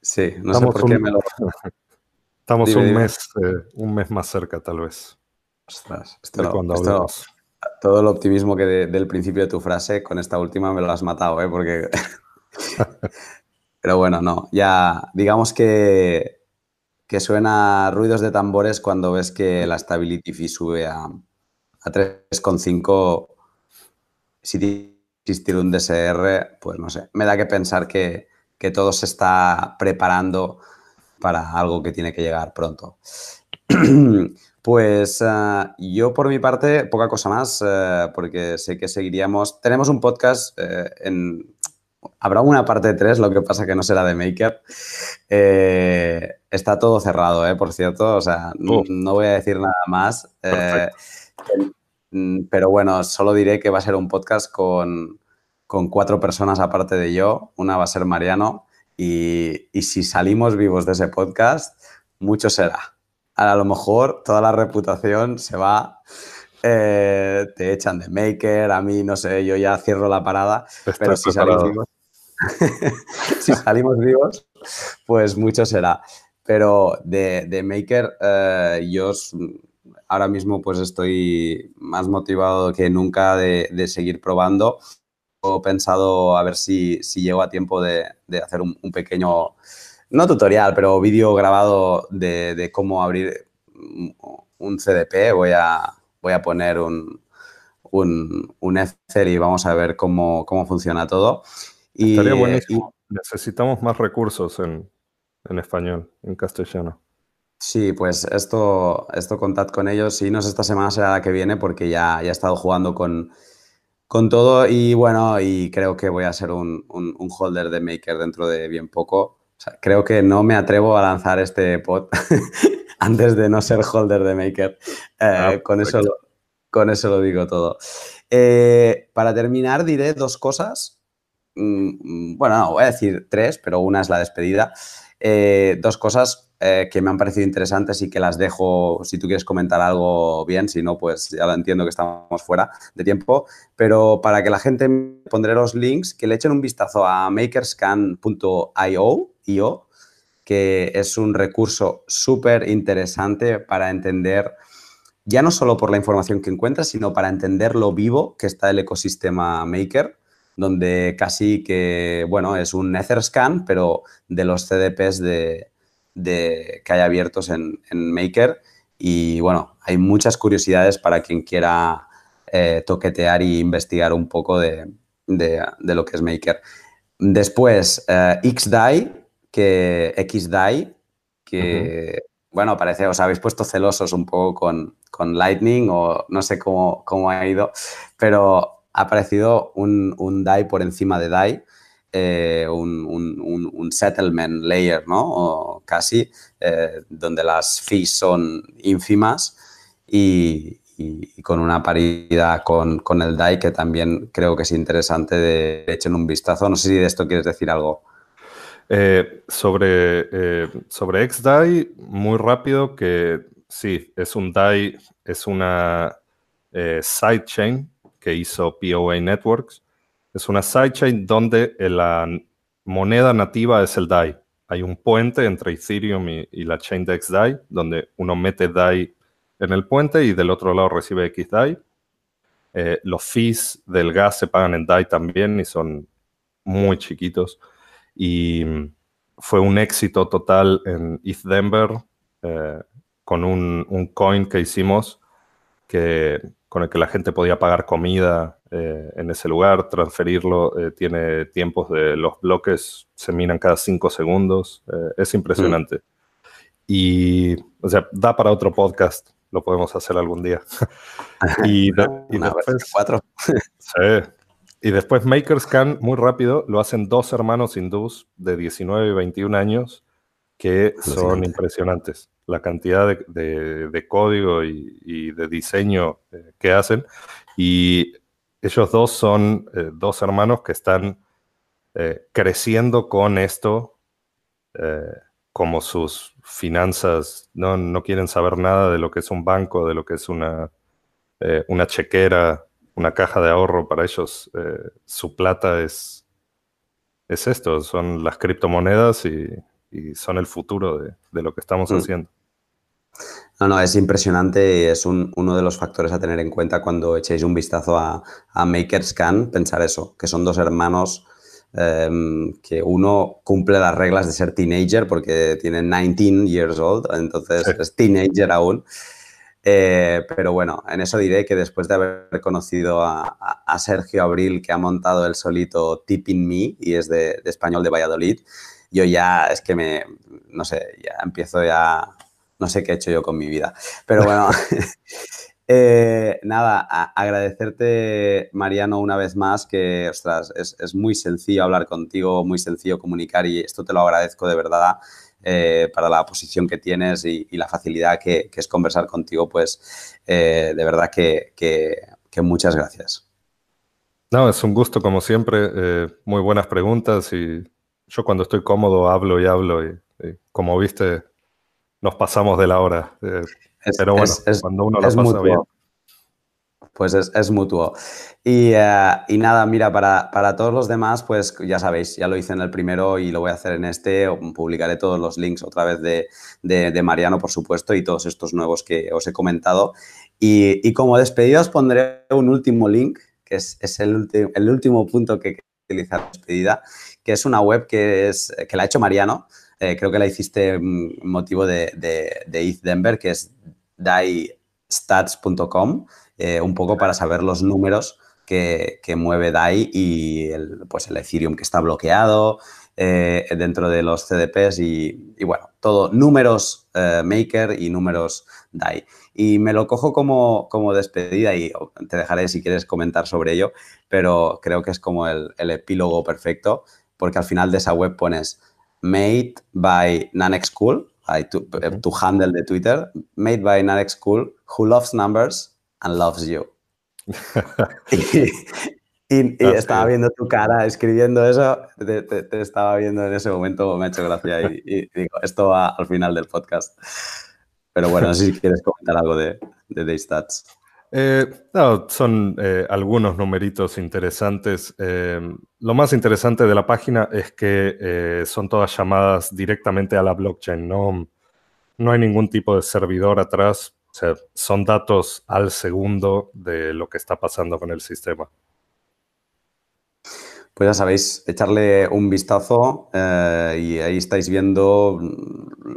sí, no sé por qué me lo... Estamos un, Mes, eh, un mes más cerca, tal vez. Ostras, todo el optimismo que del principio de tu frase, con esta última me lo has matado, ¿eh? Porque... Pero bueno, no, ya digamos que, que suena ruidos de tambores cuando ves que la stability fee sube a, a 3,5 si existir un DSR, pues no sé, me da que pensar que, todo se está preparando para algo que tiene que llegar pronto. Pues eh, yo por mi parte, poca cosa más, eh, porque sé que seguiríamos. Tenemos un podcast eh, en... Habrá una parte 3, lo que pasa que no será de Maker. está todo cerrado, por cierto, o sea, no voy a decir nada más. Mm, pero bueno, solo diré que va a ser un podcast con, cuatro personas aparte de yo. Una va a ser Mariano. Y, si salimos vivos de ese podcast, mucho será. a lo mejor toda la reputación se va, eh, te echan de maker, a mí no sé, yo ya cierro la parada, pero si salimos, vivos, si salimos vivos, pues mucho será. Pero de, maker, eh, yo ahora mismo pues estoy más motivado que nunca de, seguir probando. He pensado a ver si, si llego a tiempo de, hacer un, pequeño, no tutorial, pero vídeo grabado de, cómo abrir un CDP. Voy a, voy a poner un, un, un Excel y vamos a ver cómo, funciona todo. Y, Estaría buenísimo. Necesitamos más recursos en, en español, en castellano. Sí, pues esto, esto contad con ellos. Si no es esta semana, será la que viene, porque ya, ya he estado jugando con, con todo y bueno, y creo que voy a ser un, holder de Maker dentro de bien poco. creo que no me atrevo a lanzar este pod antes de no ser holder de Maker. Eh, ah, con, eso lo, con eso lo digo todo. Eh, para terminar, diré dos cosas. Mm, mm, bueno, no, voy a decir tres, pero una es la despedida. Eh, dos cosas que me han parecido interesantes y que las dejo, si tú quieres comentar algo bien, si no, pues ya lo entiendo que estamos fuera de tiempo, pero para que la gente pondré los links, que le echen un vistazo a makerscan.io, que es un recurso súper interesante para entender, ya no solo por la información que encuentras, sino para entender lo vivo que está el ecosistema Maker, donde casi que, bueno, es un Etherscan, pero de los CDPs de, que hay abiertos en, Maker. Y bueno, hay muchas curiosidades para quien quiera eh, toquetear e investigar un poco de, lo que es Maker. Después, eh, XDAI, que XDAI, que, bueno, parece, os habéis puesto celosos un poco con, Lightning o no sé cómo, cómo, ha ido, pero ha aparecido un, un DAI por encima de DAI, eh, un, settlement layer, ¿no? Casi, eh, donde las fees son ínfimas y, con una paridad con, con, el DAI que también creo que es interesante de echen un vistazo. No sé si de esto quieres decir algo. Eh, sobre, sobre XDAI, muy rápido que sí, es un DAI, es una sidechain que hizo POA Networks. Es una sidechain donde la moneda nativa es el DAI. Hay un puente entre Ethereum y, la chain de XDAI, donde uno mete DAI en el puente y del otro lado recibe XDAI. los fees del gas se pagan en DAI también y son muy chiquitos y fue un éxito total en ETH Denver eh, con un, coin que hicimos que, con el que la gente podía pagar comida eh, en ese lugar, transferirlo, eh, tiene tiempos de los bloques, se minan cada cinco segundos, es impresionante. Mm. Y, o sea, da para otro podcast, lo podemos hacer algún día. y, y después, cuatro. sí, y después MakerScan, muy rápido, lo hacen dos hermanos hindús de 19 y 21 años que son impresionantes. La cantidad de, código y, de diseño eh, que hacen. Y ellos dos son eh, dos hermanos que están eh, creciendo con esto como sus finanzas. No, no quieren saber nada de lo que es un banco, de lo que es una, una chequera una caja de ahorro para ellos. Su plata es, es esto, son las criptomonedas y, son el futuro de, lo que estamos mm. haciendo. No, no, es impresionante y es uno de los factores a tener en cuenta cuando echéis un vistazo a, a MakerScan, pensar eso, que son dos hermanos em, que uno cumple las reglas de ser teenager porque tiene 19 years old, entonces es teenager aún. Eh, pero bueno, en eso diré que después de haber conocido a, Sergio Abril, que ha montado el solito Tipping Me y es de, español de Valladolid, yo ya es que me, no sé, ya empiezo ya, no sé qué he hecho yo con mi vida. Pero bueno, eh, nada, agradecerte, Mariano, una vez más, que, ostras, es, es muy sencillo hablar contigo, muy sencillo comunicar y esto te lo agradezco de verdad. Eh, para la posición que tienes y, la facilidad que, es conversar contigo, pues eh, de verdad que, muchas gracias. No, es un gusto como siempre, eh, muy buenas preguntas y yo cuando estoy cómodo hablo y hablo y, como viste nos pasamos de la hora. pero bueno, cuando uno lo pasa bien pues es, mutuo. Eh, y, nada, mira, para, todos los demás, pues ya sabéis, ya lo hice en el primero y lo voy a hacer en este. Publicaré todos los links otra vez de, Mariano, por supuesto, y todos estos nuevos que os he comentado. Y, como despedida os pondré un último link, que es, el, el, último punto que utilizar despedida, que es una web que, es, que la ha hecho Mariano. Eh, creo que la hiciste en motivo de, de, de ETH Denver, que es daistats.com. Eh, un poco para saber los números que, mueve DAI y el, pues el Ethereum que está bloqueado eh, dentro de los CDPs y, bueno, todo, números Maker y números DAI. Y me lo cojo como, como, despedida y te dejaré si quieres comentar sobre ello, pero creo que es como el, epílogo perfecto porque al final de esa web pones made by Nanex School, to, to handle de Twitter, made by Nanex School, who loves numbers and loves you. y, estaba viendo tu cara escribiendo eso, te, estaba viendo en ese momento, me ha hecho gracia y, digo, esto va al final del podcast. Pero bueno, no sé si quieres comentar algo de, de Daystats. Eh, son eh, algunos numeritos interesantes. Eh, lo más interesante de la página es que son todas llamadas directamente a la blockchain. No, no hay ningún tipo de servidor atrás. Son datos al segundo de lo que está pasando con el sistema. Pues ya sabéis, echarle un vistazo y ahí estáis viendo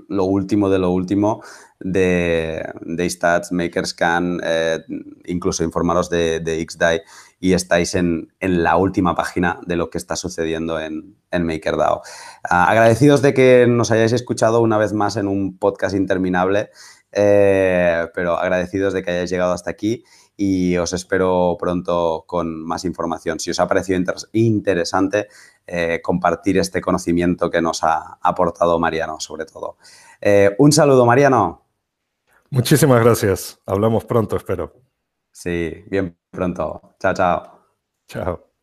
lo último de lo último de, de Stats, Makerscan, eh, incluso informaros de, de XDAI y estáis en, la última página de lo que está sucediendo en, en MakerDAO. Ah, agradecidos de que nos hayáis escuchado una vez más en un podcast interminable, eh, pero agradecidos de que hayáis llegado hasta aquí y os espero pronto con más información. Si os ha parecido interesante, eh, compartir este conocimiento que nos ha aportado Mariano, sobre todo. un saludo, Mariano. Muchísimas gracias. Hablamos pronto, espero. Sí, bien pronto. Chao, chao. Chao.